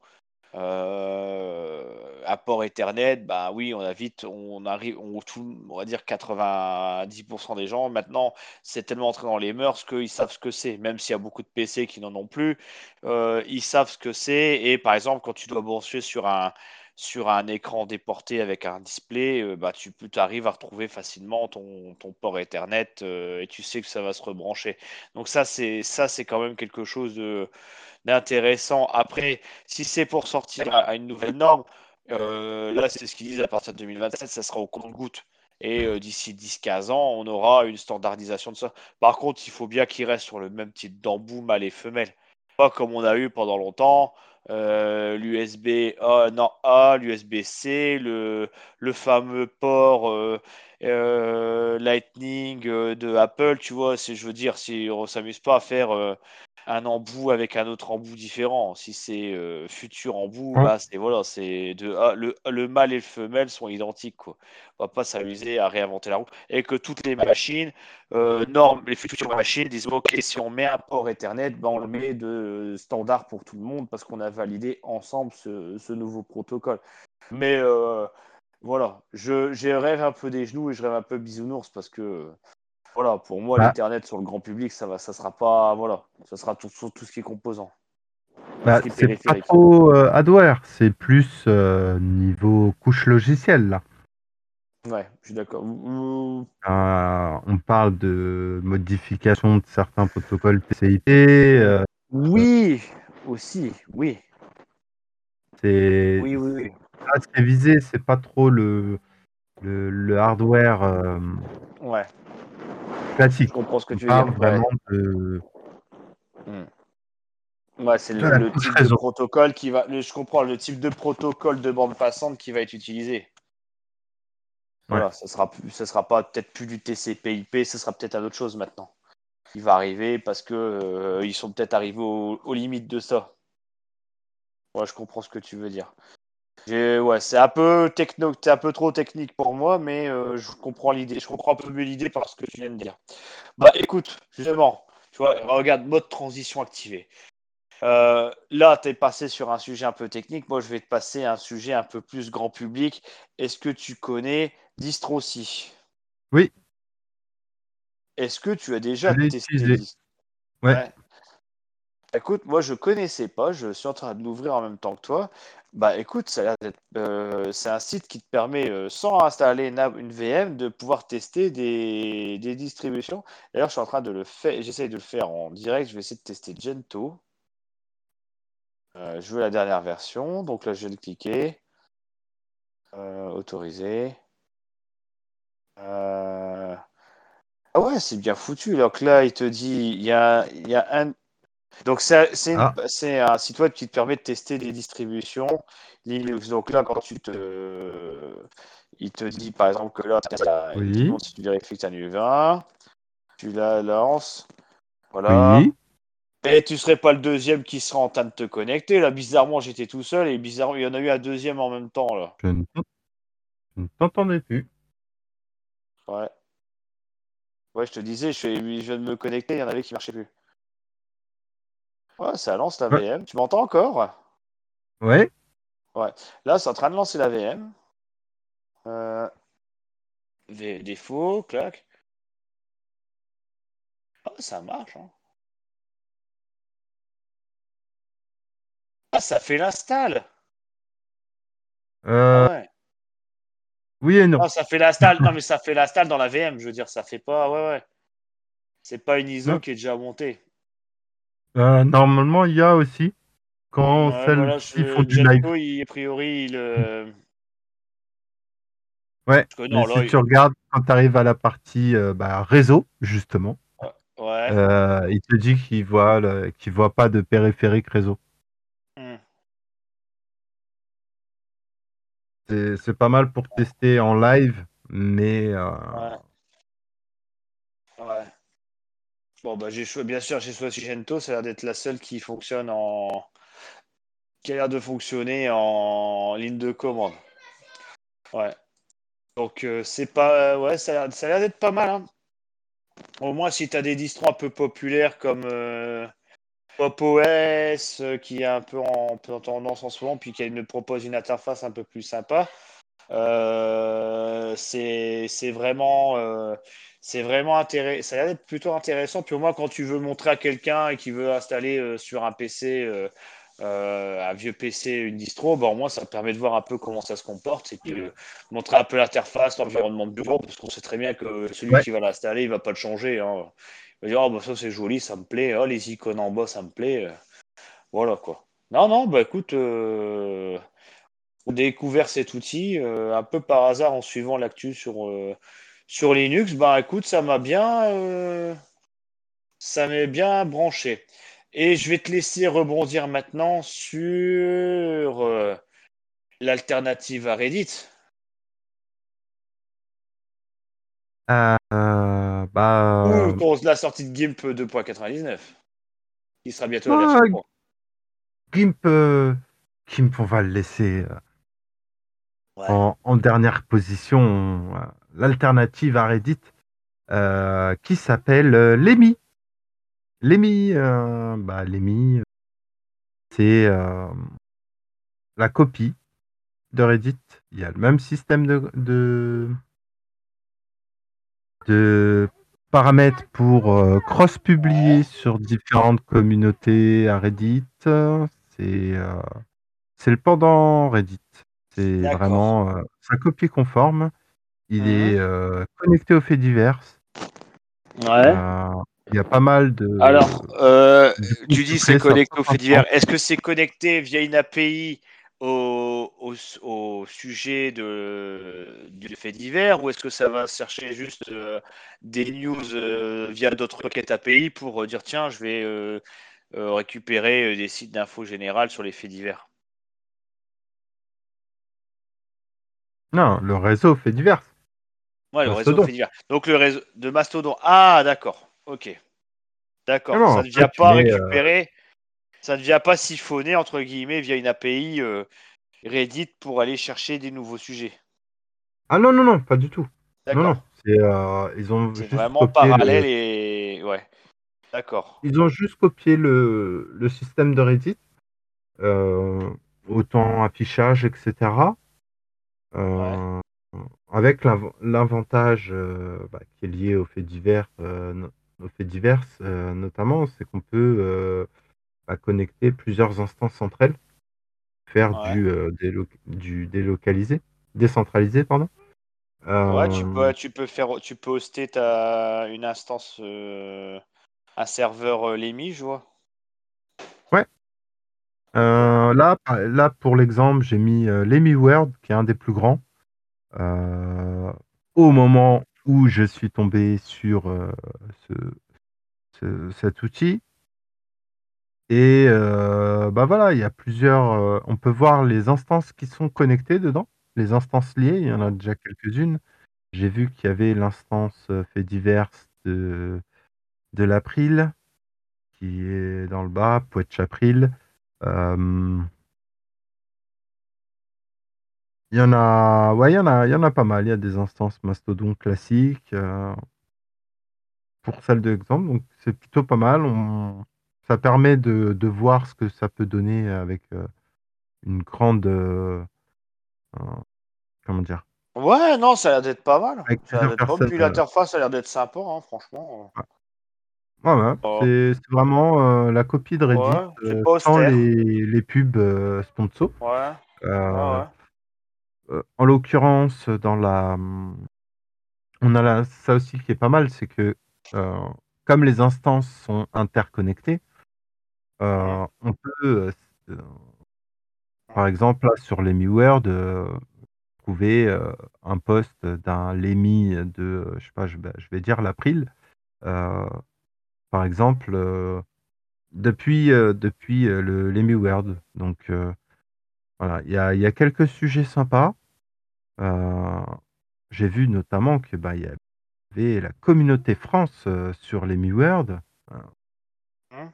Euh, à port Ethernet, bah oui, on a vite, on arrive, on, tout, va dire 90% des gens maintenant, c'est tellement entré dans les mœurs qu'ils savent ce que c'est, même s'il y a beaucoup de PC qui n'en ont plus, euh, ils savent ce que c'est. Et par exemple, quand tu dois brancher sur un sur un écran déporté avec un display, euh, bah, tu arrives à retrouver facilement ton, ton port Ethernet euh, et tu sais que ça va se rebrancher. Donc ça, c'est ça, c'est quand même quelque chose d'intéressant. Après, si c'est pour sortir à, une nouvelle norme, euh, là, c'est ce qu'ils disent à partir de 2027, ça sera au compte-goutte. Et d'ici 10-15 ans, on aura une standardisation de ça. Par contre, il faut bien qu'il reste sur le même type d'embout mâle et femelle. Pas comme on a eu pendant longtemps. Euh, l'USB A, non, A, l'USB-C, le, le fameux port euh, euh, Lightning de Apple, tu vois, je veux dire, si on s'amuse pas à faire un embout avec un autre embout différent. Si c'est futur embout, c'est voilà, c'est de le, le, mâle et le femelle sont identiques quoi. On va pas s'amuser à réinventer la roue et que toutes les machines normes, les futures machines disent ok si on met un port Ethernet, ben, on le met de standard pour tout le monde parce qu'on a validé ensemble ce, ce nouveau protocole. Mais voilà, je, je rêve un peu des genoux et je rêve un peu bisounours parce que voilà, pour moi, bah. l'Internet sur le grand public, ça va, ça sera pas, voilà, ça sera tout, tout ce qui est composant. Bah, c'est pas trop euh, hardware, c'est plus euh, niveau couche logicielle là. Ouais, je suis d'accord. Euh, on parle de modification de certains protocoles PCIP. oui, aussi, oui. C'est oui, oui, oui. ce qui est visé, c'est pas trop le, le, le hardware. Ouais. Je comprends ce que tu veux dire. Vraiment de... Hmm. Ouais, c'est le, type de protocole qui va. je comprends le type de protocole de bande passante qui va être utilisé. Voilà, ça sera ça sera pas peut-être plus du TCP/IP, ce sera peut-être à autre chose maintenant. Il va arriver parce que euh, ils sont peut-être arrivés aux limites de ça. Ouais, je comprends ce que tu veux dire. Ouais, c'est un peu techno, un peu trop technique pour moi, mais euh, je comprends l'idée. Je comprends un peu mieux l'idée parce que tu viens de dire. Bah écoute, justement, tu vois, regarde, mode transition activé. Euh, là, tu es passé sur un sujet un peu technique. Moi, je vais te passer un sujet un peu plus grand public. Est-ce que tu connais Distroci Oui. Est-ce que tu as déjà testé ouais. Écoute, moi je connaissais pas, je suis en train de l'ouvrir en même temps que toi. Bah écoute, ça euh, c'est un site qui te permet, euh, sans installer une, VM, de pouvoir tester des, distributions. D'ailleurs, je suis en train de le faire, j'essaie de le faire en direct, je vais essayer de tester Gento. Euh, je veux la dernière version, donc là je vais le cliquer. autoriser. Ah ouais, c'est bien foutu. Donc là, il te dit, il y a, il y a un, donc, c'est ah. un site web qui te permet de tester des distributions Linux. Donc là, quand tu te. Il te dit par exemple que là, si tu vérifies que tu as un 20 tu la lances. Voilà. Et tu serais pas le deuxième qui sera en train de te connecter. Là, bizarrement, j'étais tout seul et bizarrement, il y en a eu un deuxième en même temps. Là. Je ne t'entendais plus. Ouais. Ouais, je te disais, je, je viens de me connecter, il y en avait qui marchaient plus. Ouais, ça lance la VM. Tu m'entends encore? Ouais. Ouais. Là, c'est en train de lancer la VM. Euh... Défaut, clac. Ah, ça marche. Hein. Ah, ça fait l'install. Euh... Ah ouais. Oui et non. Ah, ça fait l'install. non, mais ça fait l'install dans la VM. Je veux dire, ça fait pas. Ouais, ouais. C'est pas une ISO qui est déjà montée. Euh, normalement, il y a aussi. Quand celles qui font du live. a priori, il. Euh, ouais, si tu regardes, quand tu arrives à la partie euh, bah, réseau, justement, ouais. il te dit qu'il voit, qu'il voit pas de périphérique réseau. Hmm. C'est pas mal pour tester en live, mais. Ouais. ouais. Bon, bah, j'ai bien sûr, j'ai choisi Gento, ça a l'air d'être la seule qui fonctionne en. qui a l'air de fonctionner en ligne de commande. Ouais. Donc, euh, c'est pas. Ouais, ça, a l'air d'être pas mal. Hein. Au moins, si tu des distros un peu populaires comme euh, Pop OS, euh, qui est un peu en, en, tendance en ce moment, puis qui nous propose une interface un peu plus sympa, c'est vraiment c'est vraiment intéressant. Ça a l'air d'être plutôt intéressant. Puis au moins, quand tu veux montrer à quelqu'un et qui veut installer euh, sur un PC euh, un vieux PC, une distro, bon, moi, ça permet de voir un peu comment ça se comporte et puis montrer un peu l'interface, l'environnement de bureau, parce qu'on sait très bien que celui qui va l'installer, il va pas le changer. Hein. Il va dire, oh, bah, ça c'est joli, ça me plaît, oh, les icônes en bas, ça me plaît. Voilà quoi. Non, non, bah écoute, euh, on a découvert cet outil euh, un peu par hasard en suivant l'actu sur, euh, sur Linux. Bah écoute, ça m'a bien, ça m'est bien branché. Et je vais te laisser rebondir maintenant sur l'alternative à Reddit. bah, Ou la sortie de GIMP 2.99, qui sera bientôt la version 3. Gimp, euh, Gimp, on va le laisser euh, en, dernière position. Euh, l'alternative à Reddit qui s'appelle Lemi. Lemi, bah, c'est la copie de Reddit. Il y a le même système de, de, de paramètres pour cross-publier sur différentes communautés à Reddit. Euh, c'est le pendant Reddit. C'est vraiment euh, sa copie conforme. Il mmh est euh, connecté aux faits divers. Ouais. il y a pas mal de. Alors, tu dis c'est connecté aux faits divers. Est-ce que c'est connecté via une API au, au, sujet de, du fait divers ou est-ce que ça va chercher juste des news via d'autres requêtes API pour dire tiens, je vais euh, récupérer euh, des sites d'infos générales sur les faits divers? Non, le réseau fait divers. Ouais, le réseau fait divers. Donc le réseau de Mastodon. Ah, d'accord. Ok. D'accord. Ah ça ne vient pas euh, récupérer. Ça ne vient pas siphonner, entre guillemets, via une API Reddit pour aller chercher des nouveaux sujets. Ah non, non, non, pas du tout. D'accord. Non, ils ont C'est vraiment parallèle et. Ouais. D'accord. Ils ont juste copié le, le système de Reddit, euh, autant affichage, etc. Euh, avec l'avantage euh, bah, qui est lié aux faits divers, aux faits divers notamment, c'est qu'on peut bah, connecter plusieurs instances entre elles, faire du, du délocalisé, décentralisé, pardon. Ouais, tu peux, tu peux faire, tu peux hoster ta, une instance un serveur euh, Lemi, je vois. Ouais. Euh, là, là, pour l'exemple, j'ai mis euh, Lemi World, qui est un des plus grands. Au moment où je suis tombé sur ce, cet outil. Et bah voilà, il y a plusieurs. on peut voir les instances qui sont connectées dedans, les instances liées. Il y en a déjà quelques-unes. J'ai vu qu'il y avait l'instance fait divers de de l'April, qui est dans le bas, Poète-Chapril. Euh, il y en a, ouais, il y en a, il y en a pas mal. Il y a des instances Mastodon classiques. Euh, pour celle d'exemple, donc c'est plutôt pas mal. On, ça permet de, de, voir ce que ça peut donner avec euh, une grande, comment dire? Ouais, non, ça a l'air d'être pas mal. Puis l'interface a l'air d'être sympa, hein, franchement. Ouais, oh. c'est vraiment euh, la copie de Reddit, euh, sans les, les pubs euh, sponsor. Ouais. Euh, en l'occurrence, dans la, on a là ça aussi qui est pas mal, c'est que comme les instances sont interconnectées, on peut, par exemple, là, sur l'EmiWord, trouver un post d'un Lemi de, je sais pas, je, je vais dire l'April. Par exemple, euh, depuis, euh, depuis euh, le World. Donc voilà, il y a, y a, quelques sujets sympas. J'ai vu notamment que bah, y avait la communauté France sur l'Emmy World. Hein?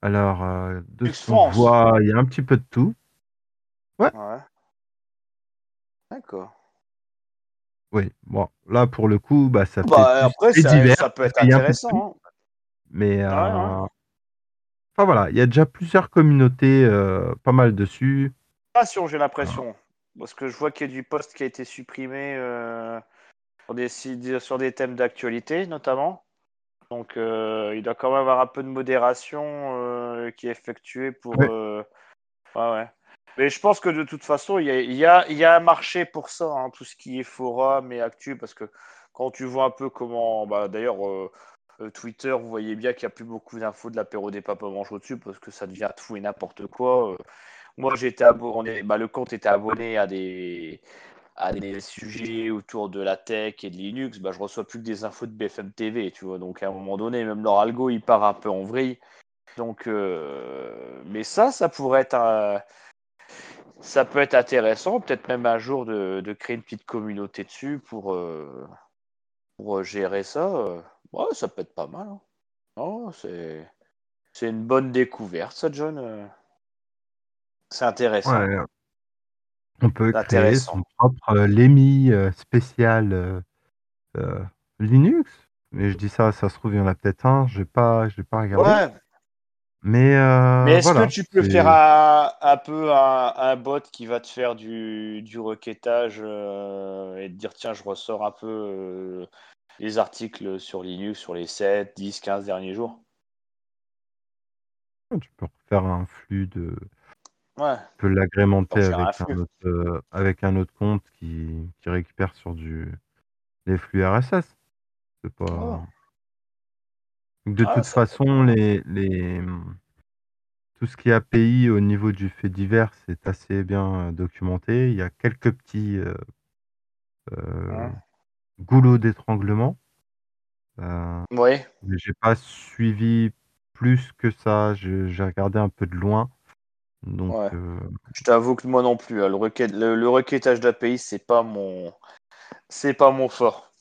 Alors, de ce qu'on voit, il y a un petit peu de tout. Ouais. ouais. D'accord. Oui, bon, là pour le coup, bah, ça bah, après, ça, ça, peut être intéressant. Hein. Mais euh, enfin voilà, il y a déjà plusieurs communautés, euh, pas mal dessus. j'ai l'impression. Parce que je vois qu'il y a du post qui a été supprimé euh, sur, des, sur des thèmes d'actualité, notamment. Donc euh, il doit quand même avoir un peu de modération qui est effectuée pour. Ouais. euh, Ouais. Mais je pense que de toute façon, il y a, il y a- il y a un marché pour ça, hein, tout ce qui est forum et actu, parce que quand tu vois un peu comment. Bah, D'ailleurs, Twitter, vous voyez bien qu'il n'y a plus beaucoup d'infos de l'apéro des papas manchots dessus, parce que ça devient tout et n'importe quoi. Euh, Moi, j'étais abonné, bah, le compte était abonné à des, à des sujets autour de la tech et de Linux. Bah, je reçois plus que des infos de BFM TV, tu vois. Donc, à un moment donné, même leur algo, il part un peu en vrille. Donc, euh, mais ça, ça pourrait être ça peut être intéressant, peut-être même un jour de, de créer une petite communauté dessus pour, euh, pour euh, gérer ça. Ouais, ça peut être pas mal. hein. C'est, c'est une bonne découverte, ça, John. euh. C'est intéressant. Ouais, on peut créer son propre euh, Lemi euh, spécial euh, Linux. Mais je dis ça, ça se trouve, il y en a peut-être un, j'ai pas, j'ai pas regardé. Ouais, Mais, euh, mais est-ce voilà, que tu peux c'est- faire un, un peu un, un bot qui va te faire du, du requêtage euh, et te dire tiens, je ressors un peu les articles sur Linux sur les 7, 10, 15 derniers jours tu peux faire un flux de, Ouais. tu peux l'agrémenter un avec un autre, euh, avec un autre compte qui, qui récupère sur du, les flux RSS. C'est pas. Oh. De Ah, toute façon, les, les, tout ce qui est API au niveau du fait divers, c'est assez bien euh, documenté. Il y a quelques petits euh, euh, Goulots d'étranglement. Euh, Oui. mais j'ai pas suivi plus que ça. J'ai regardé un peu de loin. Donc, Ouais. euh, Je t'avoue que moi non plus. hein, Le, requête, le, le requêtage d'API, c'est pas mon, c'est pas mon fort.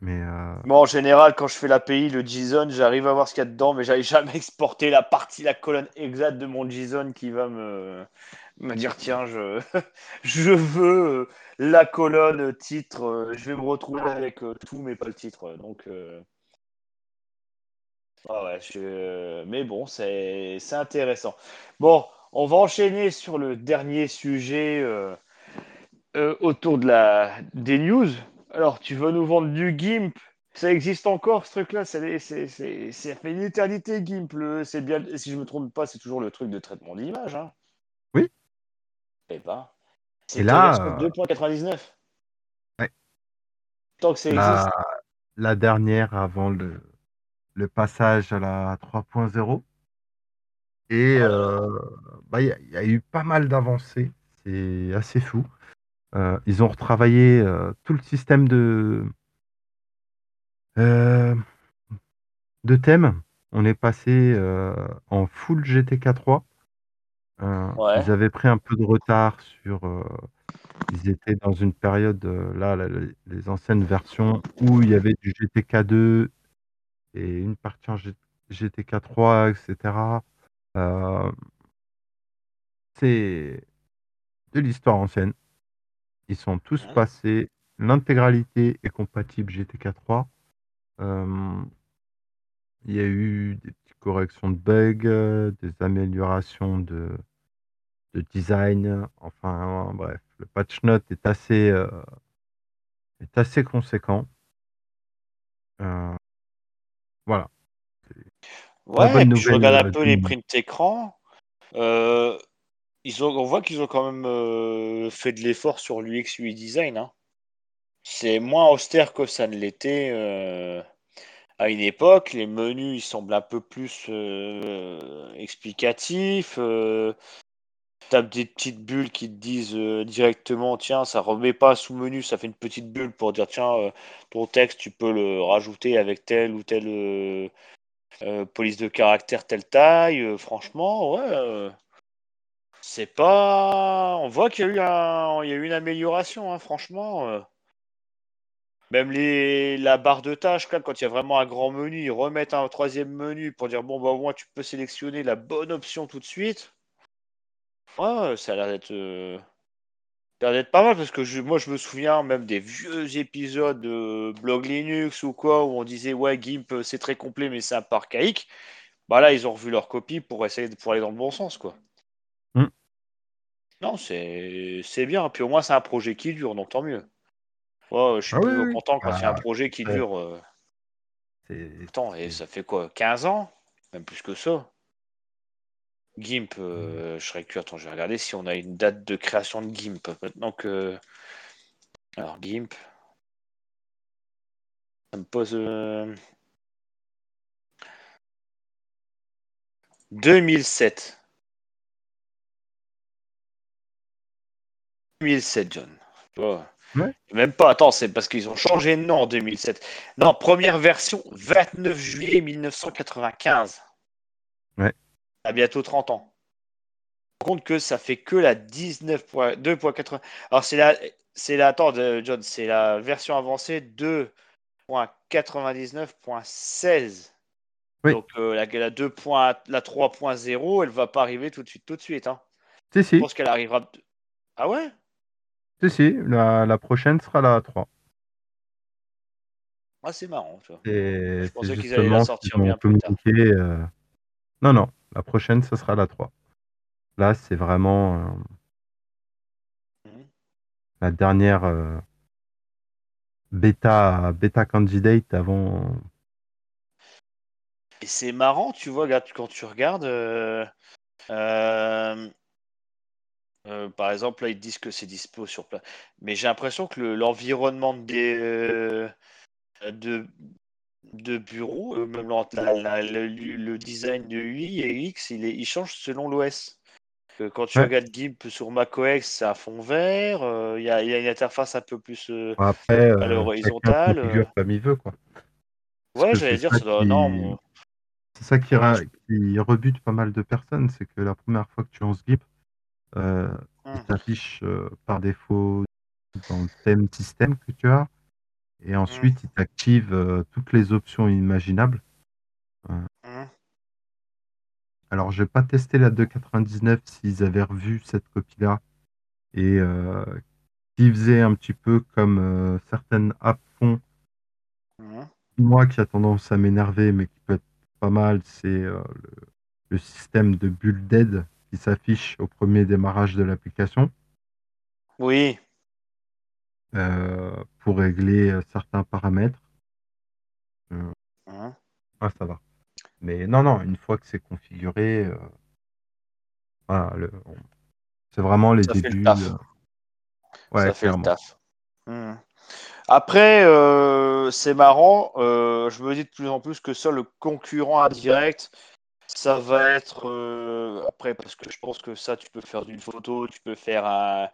mais euh, Moi, en général, quand je fais l'API, le JSON, j'arrive à voir ce qu'il y a dedans, mais j'arrive jamais à exporter la partie, la colonne exacte de mon JSON qui va me, me dire tiens, je, veux euh, la colonne titre. euh, Je vais me retrouver avec euh, tout, mais pas le titre. Donc, ah ouais, mais bon, c'est intéressant. Bon, on va enchaîner sur le dernier sujet autour de la des news. Alors, tu veux nous vendre du GIMP? Ça existe encore ce truc-là? Ça fait une éternité GIMP. C'est bien, si je me trompe pas, c'est toujours le truc de traitement d'image. Hein. Oui. Et c'est là, version euh, 2.99. Ouais. Tant que existe. la, la dernière avant le, le passage à la 3.0. Et là. euh, bah, il y, a- il y a eu pas mal d'avancées. C'est assez fou. Euh, ils ont retravaillé euh, tout le système de, euh, de thèmes. On est passé euh, en full GTK 3. Euh, Ouais. Ils avaient pris un peu de retard sur. euh, ils étaient dans une période, euh, là, les, les anciennes versions, où il y avait du GTK 2 et une partie en G- GTK 3, etc. Euh, c'est de l'histoire ancienne. Ils sont tous passés. L'intégralité est compatible GTK 3. Euh, il y a eu des petites corrections de bugs, euh, des améliorations de, de design. Enfin, bref, le patch note est assez, euh, est assez conséquent. Euh, voilà. Ouais, et puis je regarde un peu les prints écran. Euh, ils ont, on voit qu'ils ont quand même fait de l'effort sur l'UX UI design. hein. C'est moins austère que ça ne l'était à une époque. Les menus, ils semblent un peu plus euh, explicatifs. Euh, T'as des petites bulles qui te disent euh, directement, tiens, ça remet pas sous menu, ça fait une petite bulle pour dire, tiens, euh, ton texte, tu peux le rajouter avec telle ou telle euh, police de caractère, telle taille. Franchement, ouais. c'est pas. On voit qu'il y a eu, un... y a eu une amélioration, hein, franchement. Même les... la barre de tâches, quand il y a vraiment un grand menu, ils remettent un troisième menu pour dire bon, bah, au moins tu peux sélectionner la bonne option tout de suite. Ouais, ça a l'air d'être euh, ça a l'air d'être pas mal parce que je- moi je me souviens même des vieux épisodes de Blog Linux ou quoi où on disait ouais, GIMP euh, c'est très complet mais c'est un peu archaïque. Bah là, ils ont revu leur copie pour essayer de pour aller dans le bon sens, quoi. Hmm. Non, c'est c'est bien. Puis au moins, c'est un projet qui dure, donc tant mieux. Ouais, je suis Ah oui, toujours oui. content quand il y a un Bah, projet qui c'est dure. euh. c'est. Attends, et ça fait quoi 15 ans? Même plus que ça. GIMP, euh, je serais curieux. Attends, je vais regarder si on a une date de création de GIMP. Maintenant que. Alors, GIMP. Ça me pose. euh, 2007. 2007, John. Ouais. Même pas, attends, c'est parce qu'ils ont changé de nom en 2007. Non, première version, 29 juillet 1995. Ouais. À bientôt 30 ans. compte que ça fait que la 19.2.80. Alors c'est la, c'est la, attends, de- John, c'est la version avancée 2.99.16. Oui. Donc euh, la, la 2. point- la 3.0, elle va pas arriver tout de suite, tout de suite. Hein. Si, Je si, pense qu'elle arrivera. Ah ouais? Si, si, la, la prochaine sera la 3. Ah c'est marrant, tu vois. Et Je pensais qu'ils allaient la sortir bien plus tard. euh, Non, non, la prochaine, ce sera la 3. Là, c'est vraiment euh, la dernière euh, bêta, bêta candidate avant. Et c'est marrant, tu vois, quand tu regardes. euh, par exemple, là, ils disent que c'est dispo sur place. Mais j'ai l'impression que le- l'environnement des, de, de bureau, euh, même la- la- le, le design de UI et UX, il, est- il change selon l'OS. Que Quand tu Ouais. regardes GIMP sur macOS, c'est à fond vert. euh, Il y, a, il y a une interface un peu plus euh, après, à euh, l'horizontale. euh. comme il veut, quoi. Ouais, j'allais c'est dire, ça ça doit. qui- Non, moi- C'est ça qui, Ouais, ra- je- qui rebute pas mal de personnes, c'est que la première fois que tu lances GIMP, euh, il Hum. t'affiche euh, par défaut dans le thème système que tu as, et ensuite il t'active euh, toutes les options imaginables. hum. Alors, j'ai pas testé la 2.99 s'ils avaient revu cette copie-là et euh, qui faisait un petit peu comme euh, certaines apps font. hum. Moi, qui a tendance à m'énerver, mais qui peut être pas mal, c'est euh, le, le système de bulle d'aide qui s'affiche au premier démarrage de l'application Oui. Euh, pour régler euh, certains paramètres. Hum. Ah, ça va. Mais non, non, une fois que c'est configuré, euh, voilà, le- on- c'est vraiment les Ça fait le débuts. taf. euh, ouais, ça fait le taf. Hmm. Après, euh, c'est marrant. euh, je me dis de plus en plus que ça, le concurrent indirect, ça va être euh, après parce que je pense que ça, tu peux faire d'une photo, tu peux faire un,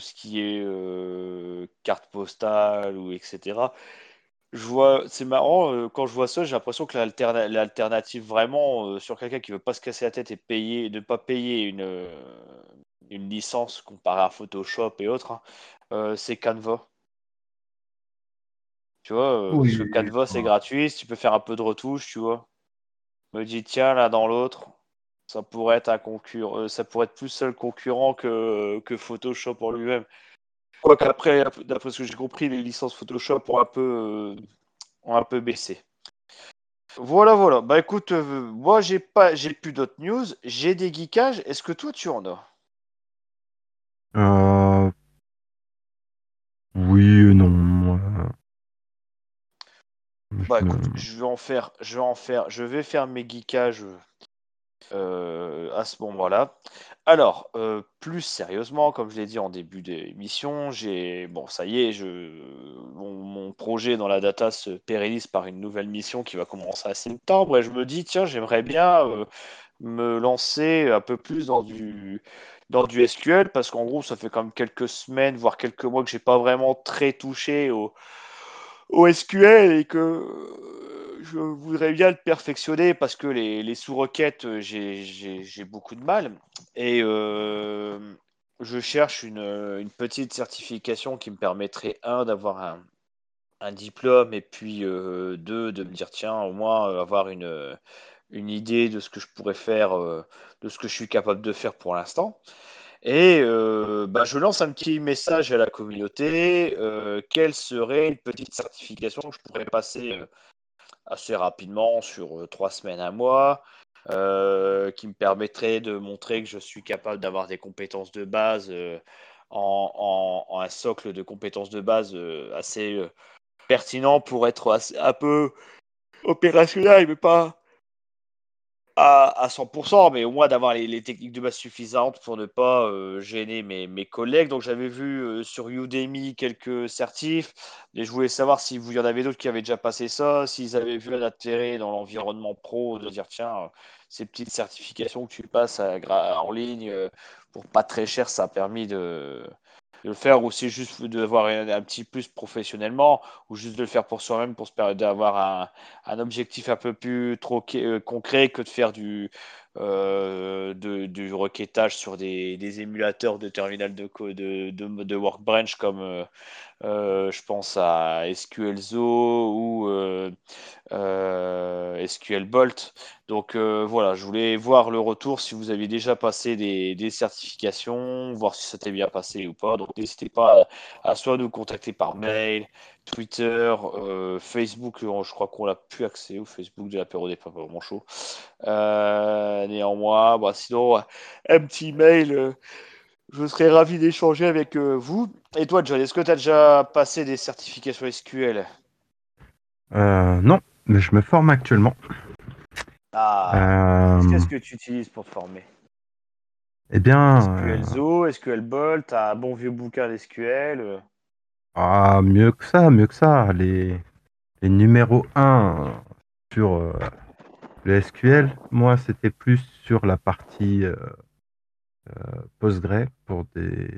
tout ce qui est euh, carte postale ou etc. Je vois, c'est marrant euh, quand je vois ça, j'ai l'impression que l'alterna- l'alternative vraiment euh, sur quelqu'un qui veut pas se casser la tête et payer, ne pas payer une une licence comparée à Photoshop et autres, hein, c'est Canva. Tu vois, parce que Canva c'est gratuit, si tu peux faire un peu de retouche, tu vois. Me dis tiens là dans l'autre, ça pourrait être un concurrent, ça pourrait être plus seul concurrent que, que Photoshop en lui-même. Quoique après, d'après ce que j'ai compris, les licences Photoshop ont un peu, euh, ont un peu baissé. Voilà, voilà. Bah écoute, euh, moi j'ai pas, j'ai plus d'autres news. J'ai des geekages. Est-ce que toi tu en as? Euh, oui non. euh, Bah écoute, je vais en faire, je vais en faire, je vais faire mes geekages euh, à ce moment-là. Alors, euh, plus sérieusement, comme je l'ai dit en début d'émission, j'ai, bon, ça y est, mon, projet dans la data se pérennise par une nouvelle mission qui va commencer à septembre et je me dis, tiens, j'aimerais bien euh, me lancer un peu plus dans du dans du SQL parce qu'en gros, ça fait quand même quelques semaines, voire quelques mois que j'ai pas vraiment très touché au au SQL et que je voudrais bien le perfectionner parce que les, sous-requêtes, euh, j'ai- beaucoup de mal. Et euh, je cherche une, une petite certification qui me permettrait, un, d'avoir un, diplôme et puis euh, deux, de me dire, tiens, au moins euh, avoir une, idée de ce que je pourrais faire, euh, de ce que je suis capable de faire pour l'instant. Et euh, bah, je lance un petit message à la communauté. euh, quelle serait une petite certification que je pourrais passer euh, assez rapidement sur euh, trois semaines, un mois, euh, qui me permettrait de montrer que je suis capable d'avoir des compétences de base euh, en, un socle de compétences de base assez pertinent pour être un peu opérationnel, mais pas à, 100%, mais au moins d'avoir les, techniques de base suffisantes pour ne pas euh, gêner mes, collègues. Donc j'avais vu euh, sur Udemy quelques certifs, et je voulais savoir si vous y en avait d'autres qui avaient déjà passé ça, s'ils avaient vu un intérêt dans l'environnement pro de dire tiens, ces petites certifications que tu passes en ligne euh, pour pas très cher, ça a permis de, de le faire ou c'est juste d'avoir un, un, petit plus professionnellement ou juste de le faire pour soi-même pour se permettre d'avoir un, un, objectif un peu plus trop euh, concret que de faire du, euh, du requêtage sur des, des, émulateurs de terminal de, de, de, de Workbench comme euh, je pense à SQLZO ou euh, euh, SQL Bolt. Donc voilà, je voulais voir le retour si vous aviez déjà passé des, certifications, voir si ça t'est bien passé ou pas. Donc n'hésitez pas à, soit nous contacter par mail, Twitter, Facebook, je crois qu'on l'a plus accès au Facebook de l'apéro des pas vraiment chaud. néanmoins, bah, sinon, un petit mail je serais ravi d'échanger avec euh, vous. Et toi, John, est-ce que tu as déjà passé des certifications SQL euh, Non, mais je me forme actuellement. Ah, euh... qu'est-ce que tu utilises pour te former? Eh bien. SQL Zo, SQL Bolt, un bon vieux bouquin d'SQL Ah, mieux que ça, mieux que ça. Les, les numéros 1 sur euh, le SQL, moi, c'était plus sur la partie euh, Postgre pour des,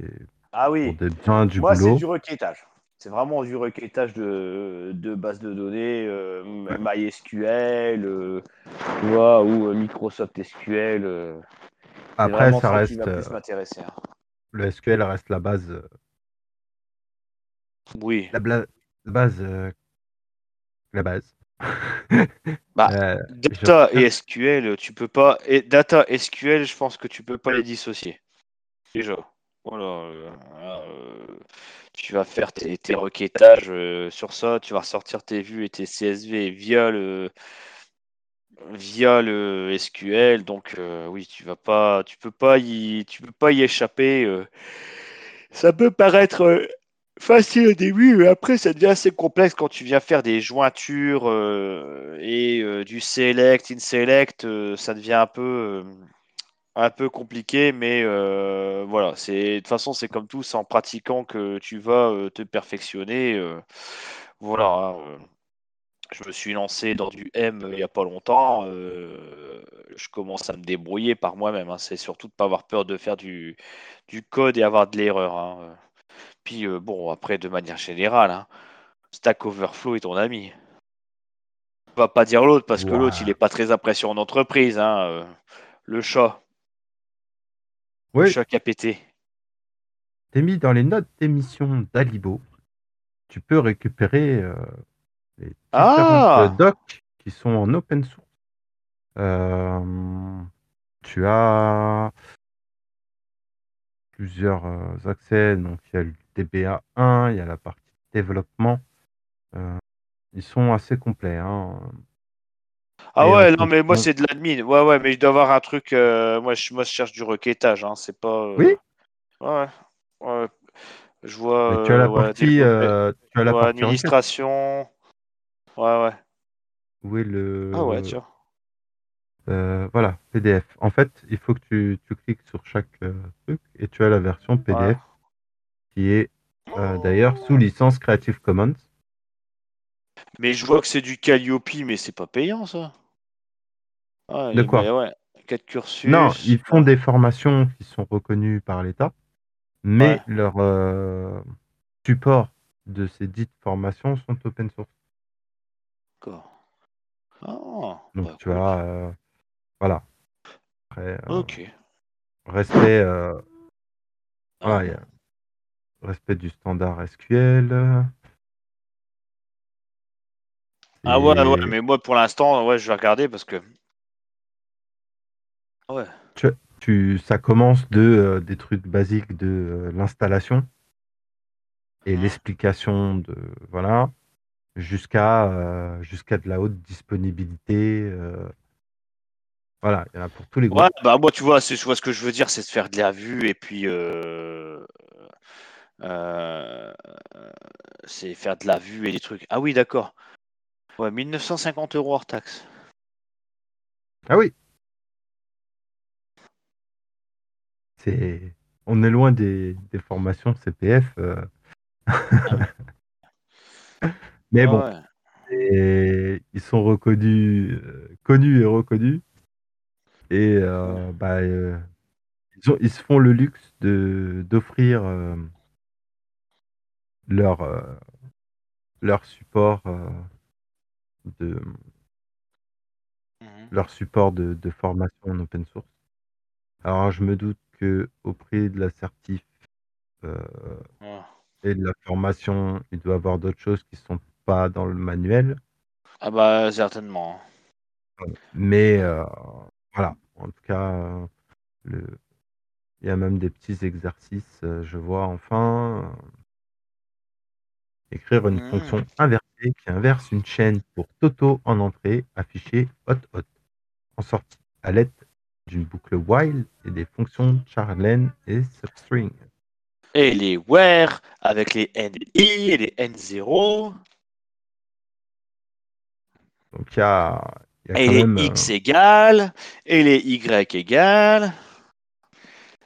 ah oui. pour des besoins du Moi, boulot. c'est du requêtage. C'est vraiment du requêtage de, de bases de données, euh, MySQL, euh, tu vois, ou euh, Microsoft SQL. euh. Après, ça reste. euh, plus hein. le SQL reste la base. euh, Oui. La, base. euh, la base. Bah, Euh, Data je- et SQL, tu peux pas. Et data SQL, je pense que tu peux pas les dissocier. Déjà. Voilà. euh, euh, tu vas faire tes, tes requêtages euh, sur ça, tu vas ressortir tes vues et tes CSV via le via le SQL. Donc oui, tu vas pas, tu peux pas y, tu peux pas y échapper. Ça peut paraître facile au début, mais après ça devient assez complexe quand tu viens faire des jointures euh, et euh, du select, in select, euh, ça devient un peu un peu compliqué, mais voilà, c'est de toute façon c'est comme tout, c'est en pratiquant que tu vas te perfectionner. voilà, hein, je me suis lancé dans du M il n'y a pas longtemps. je commence à me débrouiller par moi-même. hein. C'est surtout de ne pas avoir peur de faire du, du code et avoir de l'erreur. hein. Puis euh, bon, après, de manière générale, hein, Stack Overflow est ton ami. On va pas dire l'autre parce que l'autre, il est pas très impressionnant en entreprise. hein, euh, le chat, le Oui, chat qui a pété. t'es mis dans les notes d'émission d'Alibo. Tu peux récupérer euh, les différentes Ah docs qui sont en open source. Euh, tu as plusieurs accès. Donc, il y a le DBA 1, il y a la partie développement. Euh, ils sont assez complets. hein. Ah Et ouais, non, mais moi, c'est de l'admin. Ouais, ouais, mais je dois avoir un truc. euh, moi, je, moi, je cherche du requêtage. Hein, c'est pas. euh, Oui, Ouais, ouais. Je vois. mais tu as la ouais, partie, tu as la ouais, partie administration. Ouais, ouais. Où est le Ah ouais, tiens. euh, voilà PDF. En fait, il faut que tu, tu cliques sur chaque euh, truc et tu as la version PDF qui est euh, d'ailleurs sous licence Creative Commons. Mais je vois que c'est du Calliope, mais c'est pas payant, ça. Ah, De quoi? ouais. 4 cursus. Non, ils font des formations qui sont reconnues par l'État, mais Ouais. leur euh, support de ces dites formations sont open source. D'accord. Ah, Donc bah, tu cool. as euh, voilà. Après, Ok. respect, voilà, Ah, respect du standard SQL. Ah ouais, Et ouais, mais moi pour l'instant, ouais, je vais regarder parce que. Ah Ouais. tu, ça commence de euh, des trucs basiques de euh, l'installation et Mhm. l'explication de voilà jusqu'à euh, jusqu'à de la haute disponibilité. euh, voilà, il y en a pour tous les goûts. Ouais, bah moi tu vois, c'est, vois ce que je veux dire, c'est de faire de la vue et puis euh, c'est faire de la vue et des trucs. Ah oui, d'accord. Ouais, 1950 euros hors taxe. Ah oui. C'est, on est loin des, des formations CPF. euh. Mais bon, Ouais. et ils sont reconnus, euh, connus et reconnus. Et euh, bah, euh, ils, ont- ils se font le luxe de d'offrir euh, leur euh, leur support euh, de Mhm. leur support de, de formation en open source. Alors je me doute que au prix de l'assertif euh, Ouais. et de la formation, il doit y avoir d'autres choses qui sont pas dans le manuel. Ah bah certainement. Mais voilà, en tout cas, le... il y a même des petits exercices. je vois enfin écrire une Mhm. fonction inversée qui inverse une chaîne pour Toto en entrée, affichée hot hot en sortie, à l'aide d'une boucle while et des fonctions charlen et substring. Et les where avec les NI et les N0. Donc il y a, il y a Et quand les même. euh, X égales. Et les Y égales.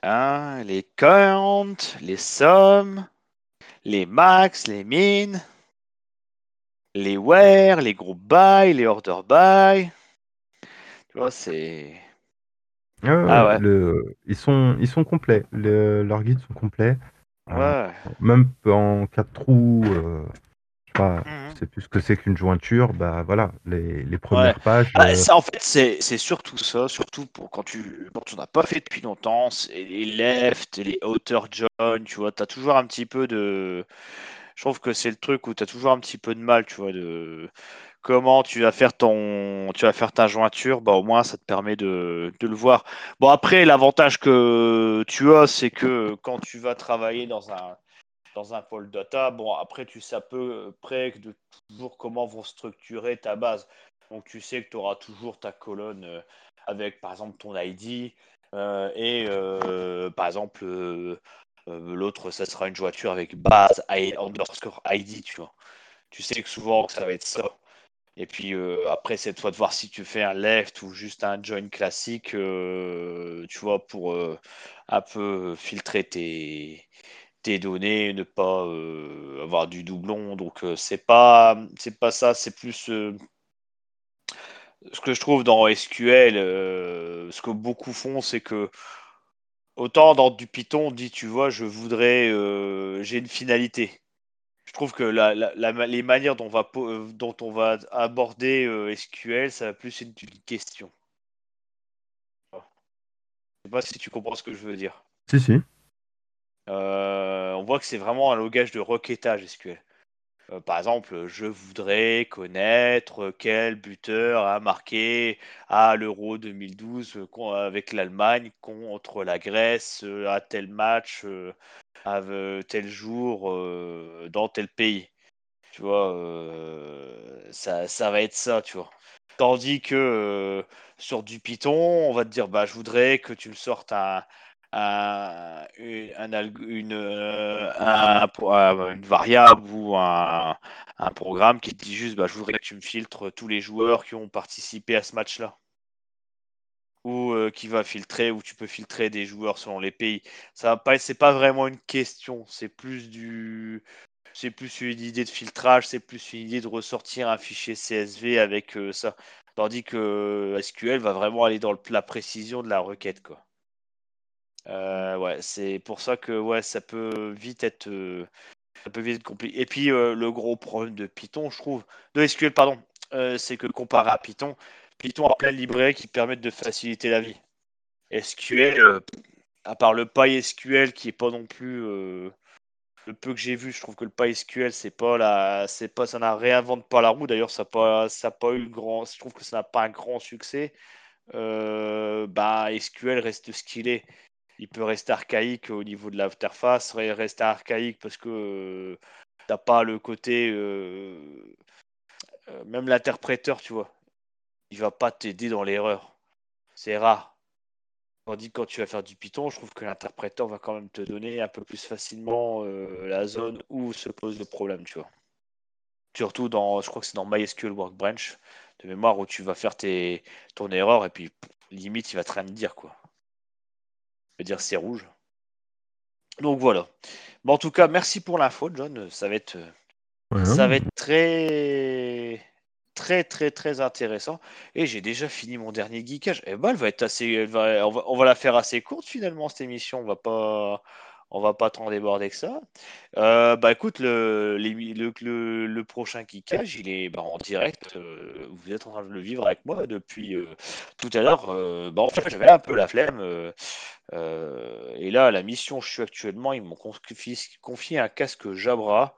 Hein, les count, les sommes, les max, les min, les where, les group by, les order by. Tu vois, c'est. ah Ah ouais, ouais. le, ils sont, ils sont complets. Le- leurs guides sont complets. Euh, même en quatre trous, euh, pas, je sais plus ce que c'est qu'une jointure. Bah voilà, les, les premières pages. Ah, euh, ça, en fait, c'est c'est surtout ça, surtout pour quand tu quand pas fait depuis longtemps, c'est les left, les outer join, tu vois, tu as toujours un petit peu de. Je trouve que c'est le truc où tu as toujours un petit peu de mal, tu vois, de comment tu vas faire ton tu vas faire ta jointure, bah au moins ça te permet de, de le voir. Bon après l'avantage que tu as c'est que quand tu vas travailler dans un dans un pôle data, bon après tu sais à peu près de toujours comment vont structurer ta base. Donc tu sais que tu auras toujours ta colonne euh, avec par exemple ton ID euh, et euh, par exemple l'autre ça sera une jointure avec base I- underscore ID, tu vois. Tu sais que souvent ça va être ça. Et puis après, c'est toi de voir si tu fais un left ou juste un join classique, tu vois, pour un peu filtrer tes, tes données, ne pas euh, avoir du doublon. Donc euh, c'est pas c'est pas ça, c'est plus euh, ce que je trouve dans SQL. euh, ce que beaucoup font, c'est que autant dans du Python, on dit, tu vois, je voudrais, j'ai une finalité. Je trouve que la, les manières dont on va, dont on va aborder SQL, ça va plus être une question. Je sais pas si tu comprends ce que je veux dire. Si, si. Euh, on voit que c'est vraiment un langage de requêtage SQL. Euh, par exemple, je voudrais connaître quel buteur a marqué à l'Euro 2012 euh, con- avec l'Allemagne contre la Grèce euh, à tel match, à tel jour, dans tel pays. Tu vois, ça, ça va être ça, tu vois. Tandis que sur du Python, on va te dire, bah, je voudrais que tu me sortes un, un- euh, un- une variable ou un, programme qui te dit juste, bah, je voudrais que tu me filtres tous les joueurs qui ont participé à ce match-là. Ou euh, qui va filtrer, ou tu peux filtrer des joueurs selon les pays. Ça va pas, c'est pas vraiment une question, c'est plus du, c'est plus une idée de filtrage, c'est plus une idée de ressortir un fichier CSV avec euh, ça. Tandis que euh, SQL va vraiment aller dans la précision de la requête, quoi. Euh, ouais, c'est pour ça que ouais, ça peut vite être, euh, ça peut vite être compliqué. Et puis euh, le gros problème de Python, je trouve, de SQL, pardon, euh, c'est que comparé à Python, Python a plein de librairies qui permettent de faciliter la vie. SQL, euh, à part le PySQL qui est pas non plus le peu que j'ai vu, je trouve que le PySQL, c'est pas la, c'est pas, ça n'a réinvente pas la roue. D'ailleurs, ça pas, ça pas eu grand, je trouve que ça n'a pas un grand succès. Bah, SQL reste ce qu'il est. Il peut rester archaïque au niveau de l'interface, rester archaïque parce que euh, t'as pas le côté, euh, euh, même l'interpréteur, tu vois, il va pas t'aider dans l'erreur. C'est rare. Tandis que quand tu vas faire du Python, je trouve que l'interpréteur va quand même te donner un peu plus facilement la zone où se pose le problème, tu vois. Surtout dans, je crois que c'est dans MySQL Workbench de mémoire où tu vas faire ton erreur et puis limite il va te rien dire quoi. Va dire c'est rouge. Donc voilà. Bon, en tout cas, merci pour l'info, John. Ça va être, ça va être très, très, très, très intéressant. Et j'ai déjà fini mon dernier geekage. Et eh ben, elle va être assez, on, va, on va la faire assez courte finalement cette émission. On va pas, on va pas trop déborder que ça. Euh, bah écoute, le, le, prochain kickage, il est bah, en direct. Euh, vous êtes en train de le vivre avec moi depuis euh, tout à l'heure. bah, en fait, j'avais un peu la flemme. et là, la mission où je suis actuellement, ils m'ont confié, un casque Jabra.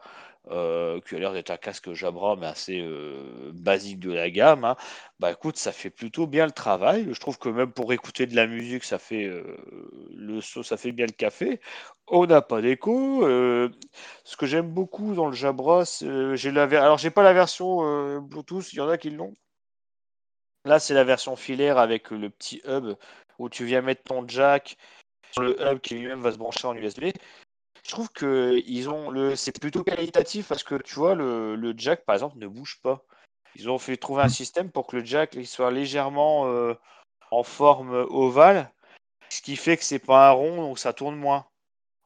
Qui a l'air d'être un casque Jabra, mais assez basique de la gamme. Hein. Bah écoute, ça fait plutôt bien le travail. Je trouve que même pour écouter de la musique, ça fait le ça fait bien le café. On n'a pas d'écho. Euh, ce que j'aime beaucoup dans le Jabra, j'ai la alors j'ai pas la version euh, Bluetooth, il y en a qui l'ont. Là, c'est la version filaire avec le petit hub où tu viens mettre ton jack sur le hub qui lui-même va se brancher en USB. Je trouve que ils ont le, c'est plutôt qualitatif parce que tu vois le, jack par exemple ne bouge pas. Ils ont fait trouver un mm. système pour que le jack il soit légèrement euh, en forme ovale, ce qui fait que c'est pas un rond donc ça tourne moins.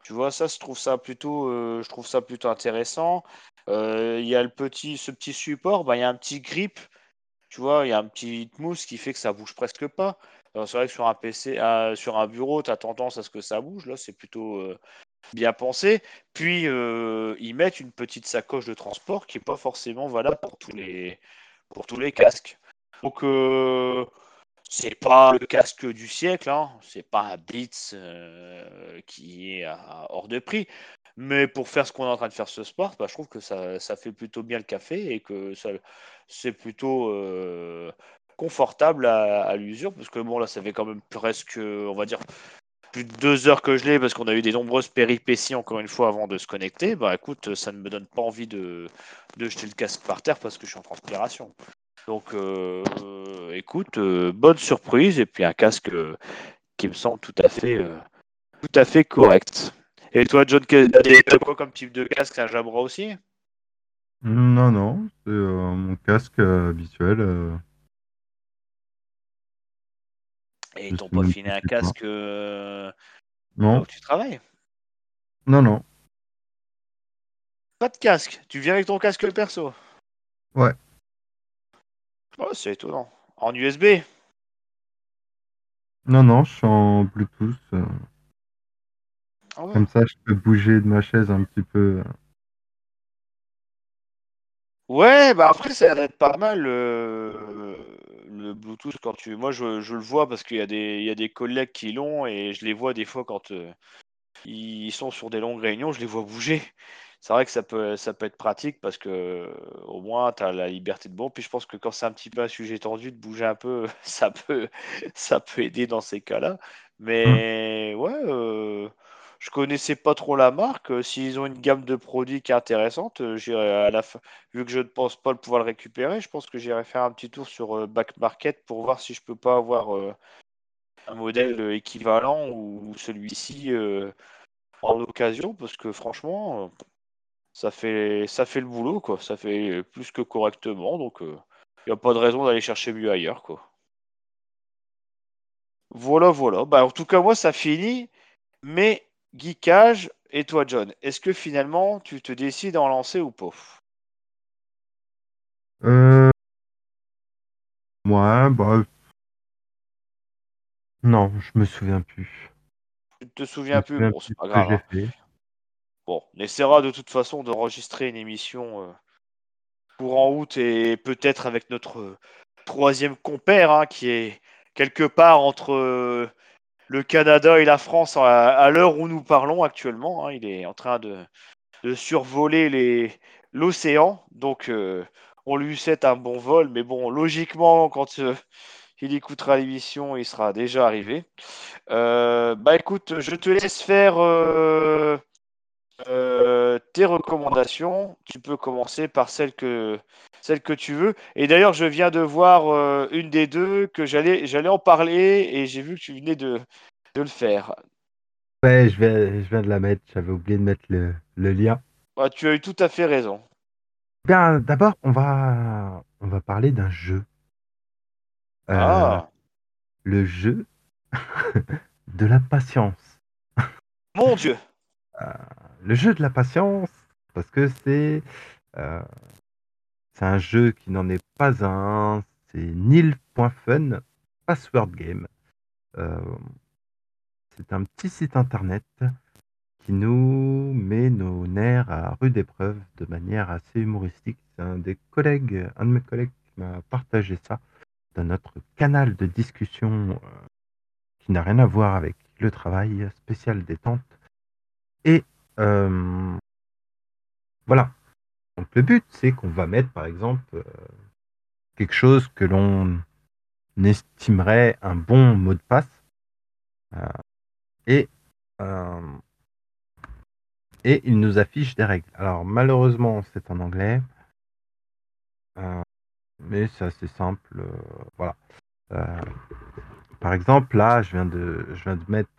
Tu vois, ça, je trouve ça plutôt, euh, je trouve ça plutôt intéressant. Euh, il y a le petit, ce petit support, bah, il y a un petit grip. Tu vois, il y a un petit mousse qui fait que ça bouge presque pas. C'est vrai que sur un PC, euh, sur un bureau, tu as tendance à ce que ça bouge. Là, c'est plutôt bien pensé. Puis, ils mettent une petite sacoche de transport qui n'est pas forcément valable pour tous les, pour tous les casques. Donc, c'est pas le casque du siècle, hein. c'est pas un Blitz euh, qui est hors de prix. Mais pour faire ce qu'on est en train de faire ce sport, bah, je trouve que ça, fait plutôt bien le café et que c'est plutôt euh, confortable à, l'usure. Parce que bon, là, ça fait quand même presque, on va dire, plus de deux heures que je l'ai parce qu'on a eu des nombreuses péripéties encore une fois avant de se connecter. Bah écoute, ça ne me donne pas envie de, jeter le casque par terre parce que je suis en transpiration. Donc, euh, écoute, euh, bonne surprise et puis un casque euh, qui me semble tout à fait, tout à fait correct. Et toi, John, t'as quoi comme type de casque? Un Jabra aussi? Non, non, c'est mon casque habituel. Et ils t'ont pas filé un casque Non. Où tu travailles Non, non. Pas de casque. Tu viens avec ton casque perso Ouais. Oh, c'est étonnant. En USB Non, non, je suis en Bluetooth. Euh. Ah Comme ça, je peux bouger de ma chaise un petit peu. Euh. Ouais, bah après, ça va être pas mal le Bluetooth quand tu. Moi, je, le vois parce qu'il y, a des... y des collègues qui l'ont et je les vois des fois quand euh, ils sont sur des longues réunions, je les vois bouger c'est vrai que ça peut, ça peut être pratique parce que au moins tu as la liberté de bon. Puis je pense que quand c'est un petit peu un sujet tendu, de bouger un peu, ça peut, ça peut aider dans ces cas-là. Mais ouais, euh, je connaissais pas trop la marque. S'ils ont une gamme de produits qui est intéressante, euh, à la fin. Vu que je ne pense pas pouvoir le récupérer, je pense que j'irai faire un petit tour sur euh, Back Market pour voir si je peux pas avoir un modèle équivalent ou celui-ci en occasion, parce que franchement ça fait, ça fait le boulot, quoi. Ça fait plus que correctement, donc il euh, n'y a pas de raison d'aller chercher mieux ailleurs, quoi. Voilà, voilà. Bah, en tout cas, moi, ça finit. Mais, geekage, et toi, John, est-ce que finalement, tu te décides à en lancer ou pas? Euh. Ouais, bah. Non, je me souviens plus. Tu te souviens plus? Bon, c'est pas grave. Hein. Bon, on essaiera de toute façon d'enregistrer une émission euh, courant août et peut-être avec notre troisième compère hein, qui est quelque part entre euh, le Canada et la France à, l'heure où nous parlons actuellement. Hein. il est en train de, survoler l'océan. Donc on lui souhaite un bon vol. Mais bon, logiquement, quand il écoutera l'émission, il sera déjà arrivé. bah écoute, je te laisse faire euh, tes recommandations, tu peux commencer par celle que, celle que tu veux. Et d'ailleurs, je viens de voir euh, une des deux que j'allais, j'allais en parler et j'ai vu que tu venais de, de le faire. Ouais, je viens, je viens de la mettre. J'avais oublié de mettre le, le lien. Bah, tu as eu tout à fait raison. Bien, d'abord, on va, on va parler d'un jeu. Euh, Ah, le jeu de la patience. mon Dieu. Euh, le jeu de la patience, parce que c'est euh, c'est un jeu qui n'en est pas un. C'est nil.fun Password Game. Euh, c'est un petit site internet qui nous met nos nerfs à rude épreuve de manière assez humoristique. C'est un des collègues, un de mes collègues qui m'a partagé ça dans notre canal de discussion euh, qui n'a rien à voir avec le travail spécial détente. Et euh, voilà. Donc le but, c'est qu'on va mettre, par exemple, euh, quelque chose que l'on estimerait un bon mot de passe. Euh, et, euh, et il nous affiche des règles. Alors malheureusement, c'est en anglais. Mais c'est assez simple. voilà. Par exemple, là, je viens de, je viens de mettre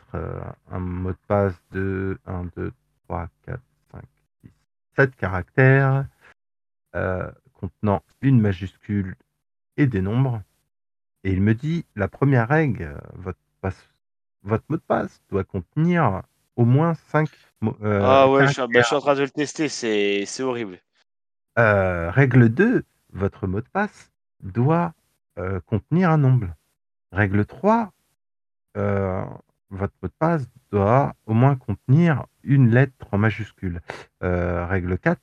un mot de passe de 1, 2, 3, 4, 5, 6, 7 caractères euh, contenant une majuscule et des nombres. Et il me dit, la première règle, euh, votre, passe- votre mot de passe doit contenir au moins 5 ah ouais, je suis, bah, je suis en train de le tester, c'est c'est horrible. Euh, règle 2, votre mot de passe doit euh, contenir un nombre. Règle 3, euh, votre mot de passe doit au moins contenir une lettre en majuscule. Euh, règle 4,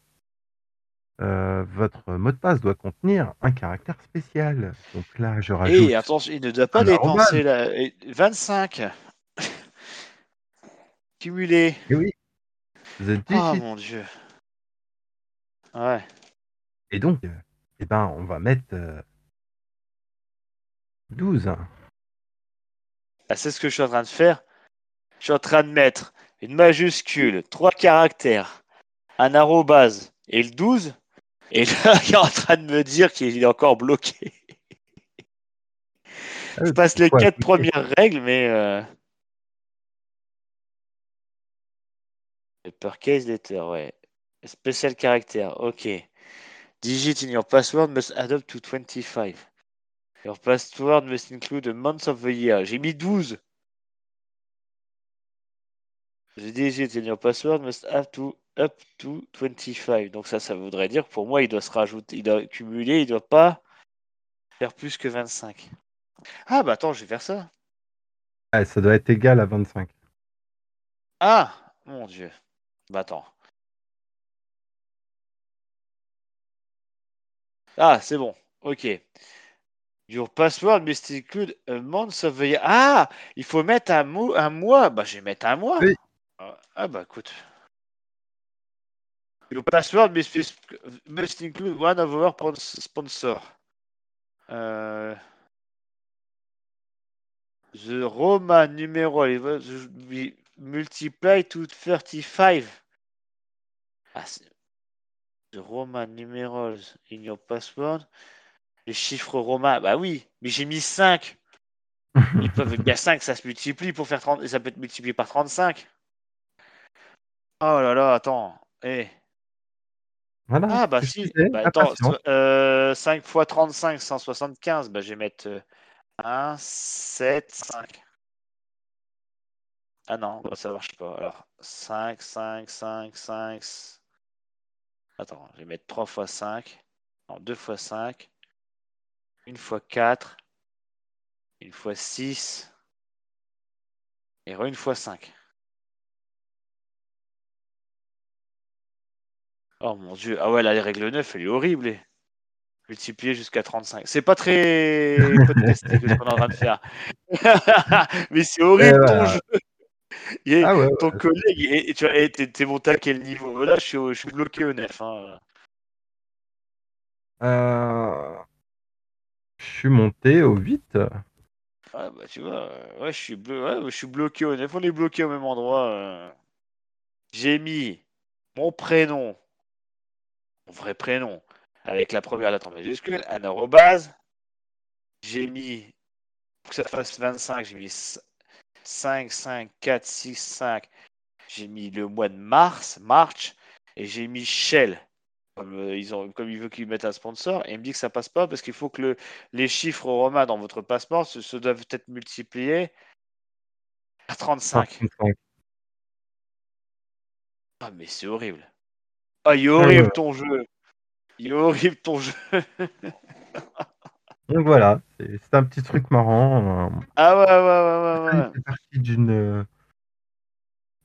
euh, votre mot de passe doit contenir un caractère spécial. Donc là, je rajoute Et attention, il ne doit pas dépenser la... et 25. Cumulé. Et oui, the Ah digit. mon dieu. Ouais. Et donc, euh, eh ben, on va mettre euh, 12. Ah, c'est ce que je suis en train de faire. Je suis en train de mettre une majuscule, trois caractères, un arrobase et le 12. Et là, il est en train de me dire qu'il est encore bloqué. Ah Je passe les quatre premières règles, mais. Euh... Uppercase letter, ouais. Spécial caractère, ok. Digit in your password must add up to 25. Your password must include a month of the year. J'ai mis 12. The digit in your password must have to up to 25. Donc ça, ça voudrait dire pour moi, il doit se rajouter, il doit cumuler, il doit pas faire plus que 25. Ah bah attends, je vais faire ça. Ah, Ça doit être égal à 25. Ah, mon dieu. Bah attends. Ah, c'est bon. Ok. Your password must include a month of the year. Ah, il faut mettre un, mot, un mois. Bah, je vais mettre un mois. Oui. Ah, ah, bah écoute. Your password must, must include one of our sponsors. Euh, the Roman numeral be multiply to 35. Ah, the Roman numerals in your password. Les chiffres romains, bah oui, mais j'ai mis 5. Ils peuvent bien 5, ça se multiplie pour faire 30, ça peut être multiplié par 35. Oh là là, attends. Eh. Voilà, Ah bah si, disais, bah, la attends, patience. euh, 5 x 35, 175, bah je vais mettre euh, 1, 7, 5. Ah non, bah, ça marche pas. Alors, 5, 5, 5, 5. Attends, je vais mettre 3 x 5. Non, 2 x 5. 1 x 4. 1 x 6. Et 1 x 5. Oh mon dieu. Ah ouais, là, les règles 9, elle est horrible. eh. Multiplier jusqu'à 35. C'est pas très podcasté que ce qu'on est en train de faire. Mais c'est horrible Et ton voilà. jeu. Et Ah ouais, ton ouais. collègue, et, et tu et t'es monté à quel niveau? Là, je suis, au- je suis bloqué au 9. Hein. Euh, Je suis monté au 8. Ah bah tu vois, euh, ouais, je suis, ouais, je suis bloqué au 9. On est bloqué au même endroit. euh. J'ai mis mon prénom, mon vrai prénom, avec la première lettre en majuscule, un arrobase. J'ai mis, pour que ça fasse 25, j'ai mis 5, 5, 4, 6, 5. J'ai mis le mois de mars, March, et j'ai mis Shell. Comme, euh, ils ont, comme il veut qu'ils mettent un sponsor, et il me dit que ça passe pas parce qu'il faut que le, les chiffres romains dans votre passeport se, se doivent être multipliés à 35. 35. Ah, mais c'est horrible. Ah, il est horrible ton jeu. Il est horrible ton jeu. Donc voilà, c'est un petit truc marrant. euh, ah ouais, ouais, ouais, ouais, ouais. C'est parti d'une euh,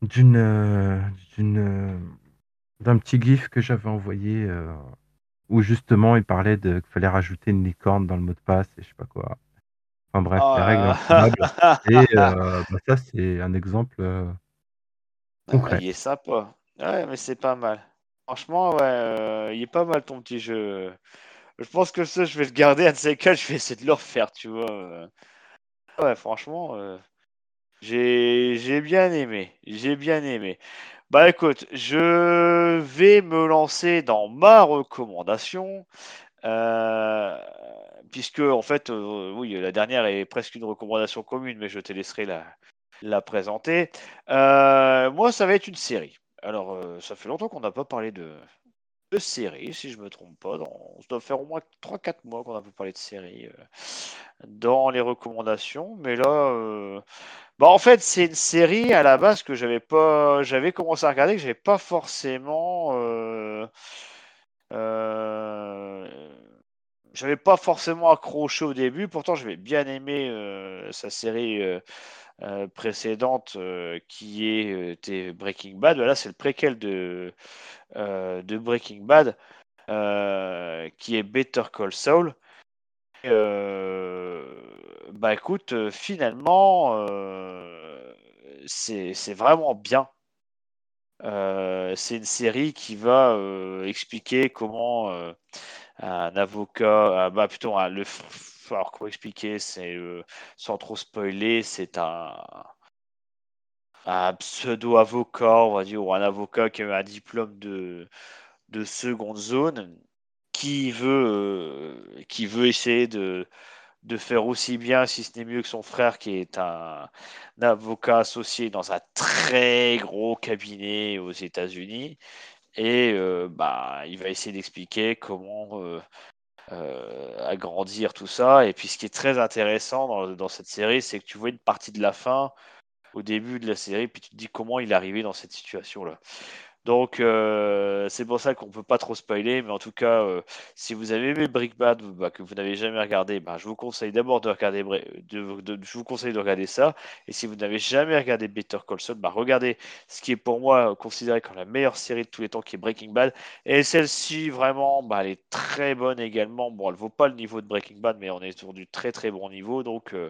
d'une euh, d'une euh, d'un petit gif que j'avais envoyé euh, où justement il parlait de qu'il fallait rajouter une licorne dans le mot de passe et je sais pas quoi. Enfin bref, Oh les règles. Et euh, bah, ça c'est un exemple euh, Ah, concret. il est sympa. Ouais, mais c'est pas mal. Franchement, euh, il est pas mal ton petit jeu. Je pense que ça, je vais le garder. Un de je vais essayer de le refaire, tu vois. euh. Ouais, franchement, euh, j'ai bien aimé. J'ai bien aimé. Bah écoute, je vais me lancer dans ma recommandation. puisque, en fait, oui, la dernière est presque une recommandation commune, mais je te laisserai la, présenter. Moi, ça va être une série. Alors, euh, ça fait longtemps qu'on n'a pas parlé de, de série, si je me trompe pas. Ça doit faire au moins 3-4 mois qu'on n'a pas parlé de série euh, dans les recommandations. Mais là, euh, bah, en fait, c'est une série à la base que j'avais pas, j'avais commencé à regarder, que j'avais pas forcément. j'avais pas forcément accroché au début, pourtant j'avais bien aimé sa série euh, précédente euh, qui est euh, était Breaking Bad. Là, c'est le préquel de, Breaking Bad qui est Better Call Saul. Bah écoute, finalement, c'est vraiment bien. C'est une série qui va expliquer comment un avocat, ah, bah plutôt un- le, alors comment expliquer, euh, sans trop spoiler, c'est un, pseudo avocat, on va dire, ou un avocat qui a un diplôme de de seconde zone, qui veut euh, qui veut essayer de de faire aussi bien, si ce n'est mieux que son frère, qui est un, avocat associé dans un très gros cabinet aux États-Unis. Et euh, bah, il va essayer d'expliquer comment agrandir tout ça. Et puis ce qui est très intéressant dans, dans cette série, c'est que tu vois une partie de la fin au début de la série, puis tu te dis comment il est arrivé dans cette situation-là. Donc euh, c'est pour ça qu'on peut pas trop spoiler, mais en tout cas, euh, si vous avez aimé Breaking Bad, bah, que vous n'avez jamais regardé, bah, je vous conseille d'abord de regarder, de, de- je vous conseille de regarder ça. Et si vous n'avez jamais regardé Better Call Saul, bah, regardez ce qui est pour moi considéré comme la meilleure série de tous les temps, qui est Breaking Bad. Et celle-ci, vraiment, bah, elle est très bonne également. Bon, elle vaut pas le niveau de Breaking Bad, mais on est sur du très très bon niveau. Donc euh,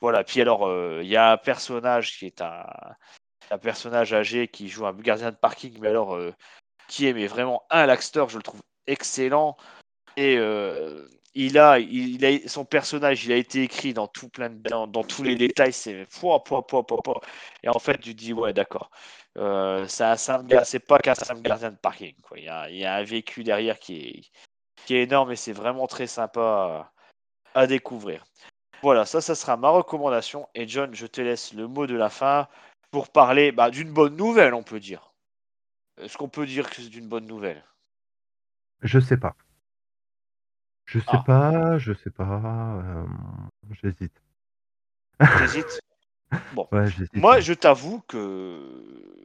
voilà. Puis alors, il y a un personnage qui est un un personnage âgé qui joue un gardien de parking, mais alors euh, qui est mais vraiment un Laxter, je le trouve excellent. Et euh, il a, il, il a, son personnage, il a été écrit dans tout plein de, dans, dans tous les détails. C'est pouah, pouah, pouah, pouah. Et en fait, tu dis ouais, d'accord. Euh, c'est un pas qu'un simple gardien de parking. Quoi. Il, y a, il y a un vécu derrière qui est, qui est énorme et c'est vraiment très sympa à, à découvrir. Voilà, ça, ça sera ma recommandation. Et John, je te laisse le mot de la fin pour parler bah, d'une bonne nouvelle, on peut dire. Est-ce qu'on peut dire que c'est une bonne nouvelle? Je sais pas. Je sais Ah. pas, je sais pas. euh, J'hésite. T'hésites Bon. Ouais, j'hésite. Moi, je t'avoue que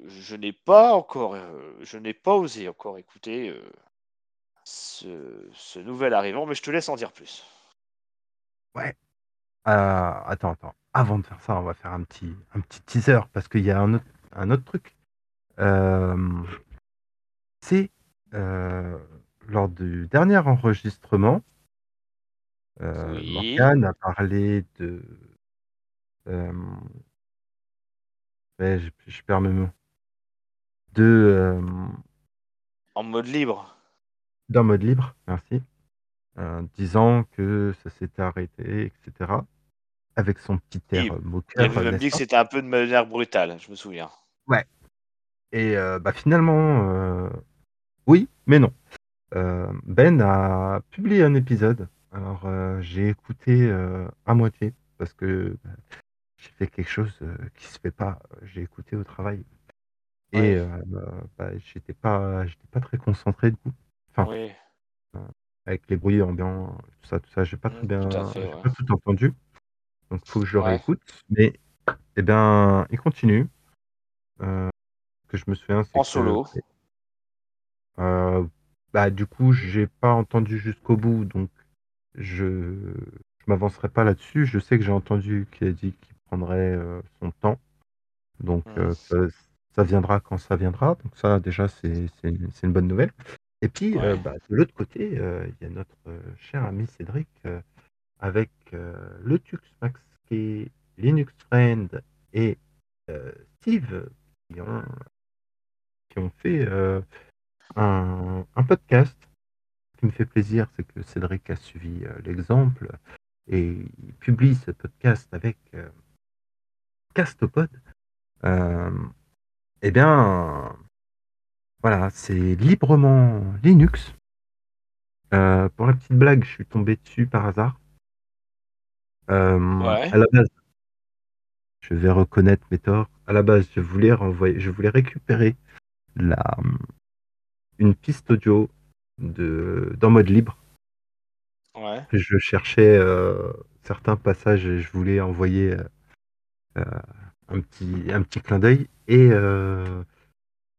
je n'ai pas encore, euh, je n'ai pas osé encore écouter euh, ce, ce nouvel arrivant, mais je te laisse en dire plus. Ouais. Attends, attends. Avant de faire ça, on va faire un petit, un petit teaser parce qu'il y a un autre, un autre truc. Euh, c'est euh, lors du dernier enregistrement, euh, Oui. Morgane a parlé de. euh, ouais, je, je perds mes mots. De En mode libre. d'un mode libre, merci. Disant que ça s'était arrêté, etc. Avec son petit air euh, Il moqueur. avait même n'est-ce dit que c'était un peu de manière brutale, je me souviens. Et euh, bah, finalement, euh, oui, mais non. Euh, ben a publié un épisode. Alors, euh, j'ai écouté euh, à moitié parce que bah, j'ai fait quelque chose euh, qui se fait pas. J'ai écouté au travail et Ouais. euh, bah, j'étais pas, j'étais pas très concentré du coup. Enfin, Oui. avec les bruits ambiants, tout ça, tout ça, j'ai pas Mmh, très bien, tout fait, ouais. pas tout entendu. Donc faut que je le Ouais. réécoute. Mais eh bien, il continue. Euh, que je me souviens, c'est En que solo. euh, bah, du coup, j'ai pas entendu jusqu'au bout, donc je je m'avancerai pas là-dessus. Je sais que j'ai entendu qu'il a dit qu'il prendrait euh, son temps. Donc euh, ça, ça viendra quand ça viendra. Donc ça, déjà, c'est une bonne nouvelle. Et puis, Ouais. bah, de l'autre côté, il y a notre cher ami Cédric avec euh, le Tux Max Linux Friend et euh, Steve qui ont, fait euh, un, podcast. Ce qui me fait plaisir, c'est que Cédric a suivi l'exemple et publie ce podcast avec Castopod. Eh bien, voilà, c'est librement Linux. Pour la petite blague, je suis tombé dessus par hasard. Euh, Ouais. À la base, je vais reconnaître mes torts. À la base, je voulais renvoyer, je voulais récupérer la, une piste audio de, dans mode libre. Ouais. Je cherchais euh, certains passages et je voulais envoyer euh, un, petit, un petit clin d'œil. Et euh,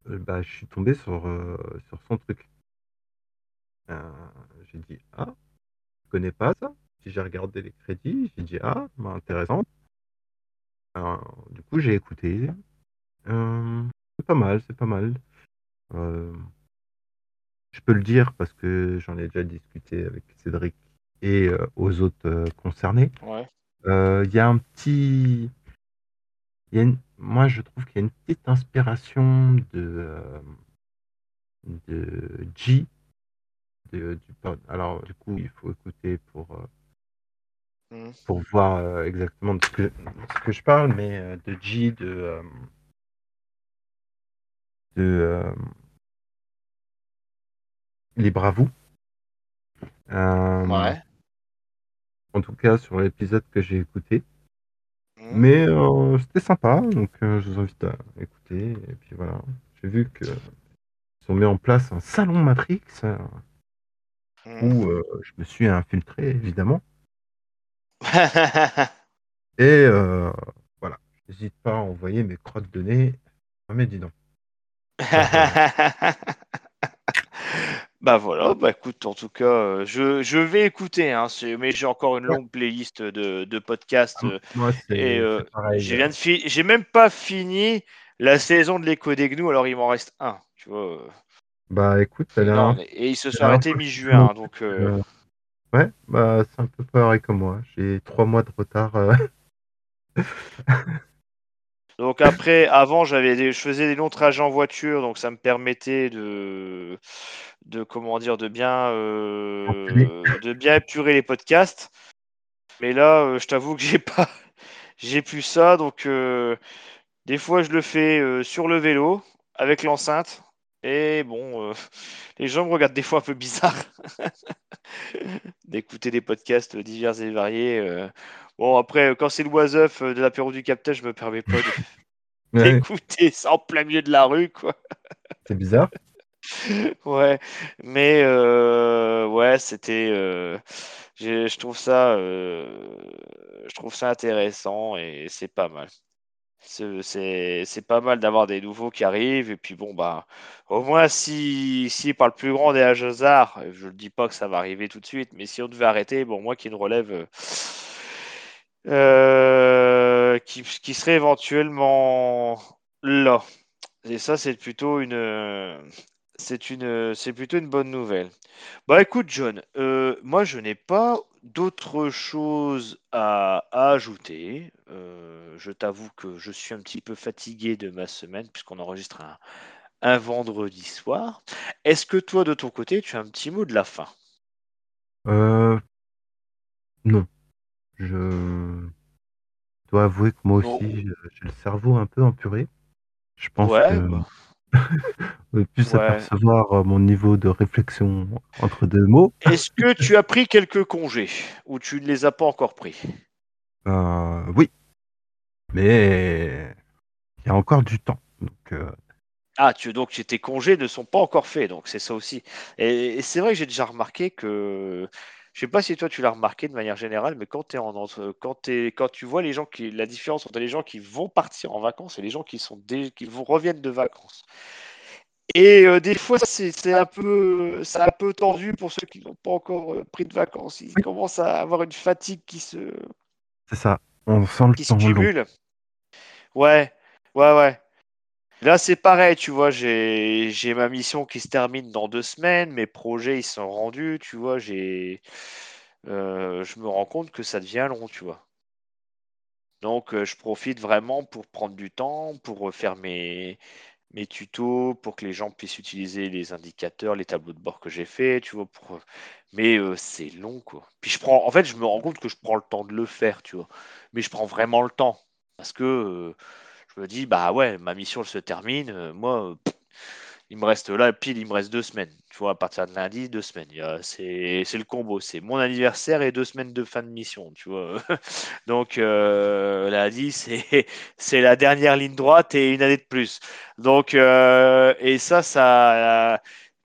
bah, je suis tombé sur, sur son truc. J'ai dit, ah, je connais pas ça. Puis j'ai regardé les crédits, j'ai dit, ah, bah, intéressant. Alors, du coup, j'ai écouté. Euh, c'est pas mal, c'est pas mal. Euh, je peux le dire parce que j'en ai déjà discuté avec Cédric et euh, aux autres concernés. Ouais. Il y a un petit. il Y a une... Moi, je trouve qu'il y a une petite inspiration de, de G. De, du... Alors, du coup, il faut écouter pour, Mmh. pour voir euh, exactement de ce, que, de ce que je parle, mais euh, de G, de. euh, de euh, Libre à vous. Euh, Ouais. En tout cas, sur l'épisode que j'ai écouté. Mmh. Mais euh, c'était sympa, donc euh, je vous invite à écouter. Et puis voilà, j'ai vu que ils ont mis en place un salon Matrix euh, Mmh. où je me suis infiltré évidemment. Et euh, voilà, n'hésite pas à envoyer mes crottes de nez à didons. bah voilà, bah écoute, en tout cas, euh, je, je vais écouter, hein, mais j'ai encore une longue playlist de, de podcasts. euh, Moi, et c'est euh, j'ai viens de fi- j'ai même pas fini la saison de l'écho des gnous, alors il m'en reste un, tu vois. euh, Bah écoute, énorme. Et ils se sont arrêtés mi-juin, suis donc ouais, bah c'est un peu pareil comme moi. J'ai trois mois de retard. euh, Donc après, avant, j'avais des- je faisais des longs trajets en voiture, donc ça me permettait de, de comment dire, de bien, euh, de bien épurer les podcasts. Mais là, euh, je t'avoue que j'ai pas, j'ai plus ça, donc euh, des fois je le fais euh, sur le vélo avec l'enceinte. Et bon, euh, les gens me regardent des fois un peu bizarre d'écouter des podcasts divers et variés. euh. Bon après, quand c'est le was-up de l'apéro du Capitaine, je me permets pas de ouais, d'écouter ça en plein milieu de la rue, quoi. c'est bizarre. Ouais, mais euh, ouais, c'était. euh, j'ai- je trouve ça, euh, je trouve ça intéressant et c'est pas mal. C'est pas mal d'avoir des nouveaux qui arrivent et puis bon bah au moins si si par le plus grand des hasards, je ne dis pas que ça va arriver tout de suite, mais si on devait arrêter, bon moi qui ne relève euh, euh, qui, qui serait éventuellement là. Et ça c'est plutôt une c'est une plutôt une bonne nouvelle. Bah écoute John, euh, moi je n'ai pas d'autre chose à, à ajouter. Euh, je t'avoue que je suis un petit peu fatigué de ma semaine puisqu'on enregistre un, un vendredi soir. Est-ce que toi de ton côté tu as un petit mot de la fin? Euh, non. Je dois avouer que moi aussi, j'ai j'ai le cerveau un peu empuré. Je pense Ouais, que bah, plus ouais. apercevoir euh, mon niveau de réflexion entre deux mots. Est-ce que tu as pris quelques congés ou tu ne les as pas encore pris? Euh, oui, mais il y a encore du temps. Donc, euh, Ah, tu, donc tes congés ne sont pas encore faits, donc c'est ça aussi. Et, et c'est vrai que j'ai déjà remarqué que, je sais pas si toi tu l'as remarqué de manière générale, mais quand, en, entre- quand, quand tu vois les gens qui, la différence entre les gens qui vont partir en vacances et les gens qui sont dé- qui vont, reviennent de vacances. Et euh, des fois, c'est un peu, un peu tendu pour ceux qui n'ont pas encore euh, pris de vacances. Ils Oui. commencent à avoir une fatigue qui se, C'est ça. On sent le qui se temps long. cumule. Ouais, ouais, ouais. Là, c'est pareil, tu vois, j'ai ma mission qui se termine dans deux semaines, mes projets, ils sont rendus, tu vois, j'ai, euh, je me rends compte que ça devient long, tu vois. Donc, euh, je profite vraiment pour prendre du temps, pour faire mes, mes tutos, pour que les gens puissent utiliser les indicateurs, les tableaux de bord que j'ai fait, tu vois. Mais euh, c'est long, quoi. Puis je prends, en fait, je me rends compte que je prends le temps de le faire, tu vois. Mais je prends vraiment le temps. Parce que je me dis, bah ouais, ma mission se termine. euh, moi, euh, il me reste là, pile, il me reste deux semaines. Tu vois, à partir de lundi, deux semaines. C'est le combo. C'est mon anniversaire et deux semaines de fin de mission, tu vois. Donc, euh, lundi, c'est la dernière ligne droite et une année de plus. Donc, et ça, ça,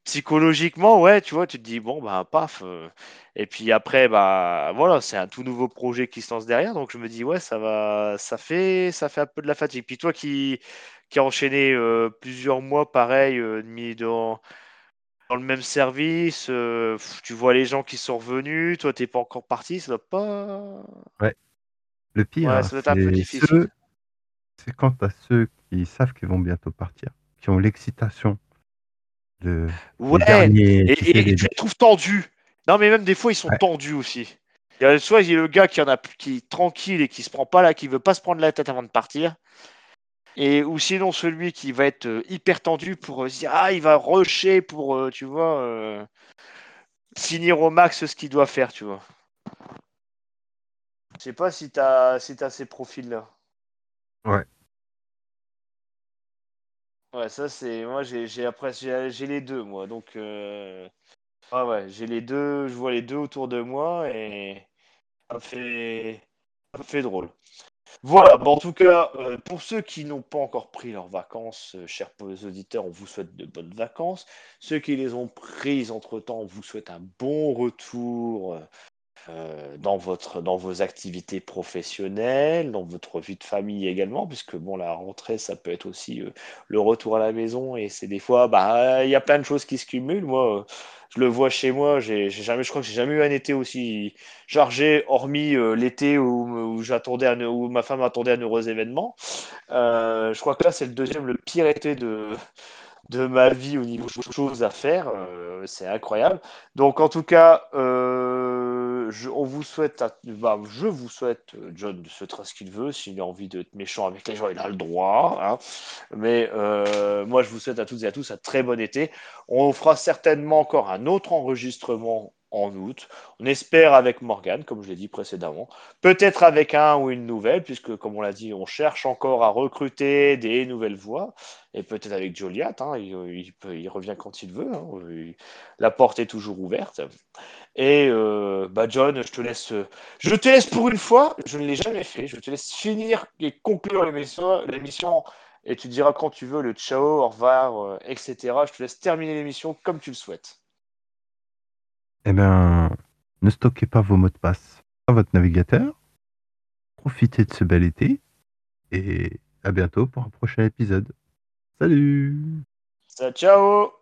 psychologiquement, ouais, tu vois, tu te dis, bon, bah, paf. euh, et puis après, bah, voilà, c'est un tout nouveau projet qui se lance derrière. Donc, je me dis, ouais, ça va, ça fait, ça fait un peu de la fatigue. Puis toi qui, qui a enchaîné euh, plusieurs mois, pareil, euh, mis dans, dans le même service, euh, pff, tu vois les gens qui sont revenus, toi, t'es pas encore parti, ça doit pas. Ouais. Le Ouais, pire, ça doit être un peu c'est difficile. ceux, c'est quand t'as ceux qui savent qu'ils vont bientôt partir, qui ont l'excitation Ouais, et, tu sais, et les tu les trouves tendus. Non, mais même des fois, ils sont ouais, tendus aussi. Il y a, soit il y a le gars qui en a qui est tranquille et qui se prend pas là, qui veut pas se prendre la tête avant de partir. Et ou sinon celui qui va être euh, hyper tendu pour euh, se dire ah il va rusher pour euh, tu vois finir au max ce qu'il doit faire tu vois. Je sais pas si t'as si t'as ces profils là. ouais. Ouais ça c'est moi j'ai j'ai les deux moi donc euh, ah ouais j'ai les deux je vois les deux autour de moi et ça fait fait drôle. Voilà, bon, en tout cas, euh, pour ceux qui n'ont pas encore pris leurs vacances, euh, chers auditeurs, on vous souhaite de bonnes vacances. Ceux qui les ont prises entre-temps, on vous souhaite un bon retour euh, euh, dans, votre, dans vos activités professionnelles, dans votre vie de famille également, puisque bon, la rentrée, ça peut être aussi euh, le retour à la maison, et c'est des fois, bah, il y a plein de choses qui se cumulent. Moi, euh, je le vois chez moi, j'ai jamais, je crois que j'ai jamais eu un été aussi chargé, hormis euh, l'été où, où où ma femme attendait un heureux événement. Euh, je crois que là, c'est le deuxième, le pire été de, de ma vie au niveau choses à faire. Euh, c'est incroyable. Donc, en tout cas, euh, je, on vous souhaite, bah, je vous souhaite, John, de se ce qu'il veut. S'il a envie d'être méchant avec les gens, il a le droit. hein. Mais euh, moi, je vous souhaite à toutes et à tous un très bon été. On fera certainement encore un autre enregistrement en août. On espère avec Morgane, comme je l'ai dit précédemment. Peut-être avec un ou une nouvelle, puisque, comme on l'a dit, on cherche encore à recruter des nouvelles voix et peut-être avec Joliat, hein, il, revient quand il veut, hein, la porte est toujours ouverte. Et euh, bah John, je te laisse, je te laisse pour une fois, je ne l'ai jamais fait, je te laisse finir et conclure l'émission, l'émission et tu diras quand tu veux le ciao, au revoir, euh, etc. Je te laisse terminer l'émission comme tu le souhaites. Eh bien, ne stockez pas vos mots de passe à votre navigateur. Profitez de ce bel été et à bientôt pour un prochain épisode. Salut Ça, ciao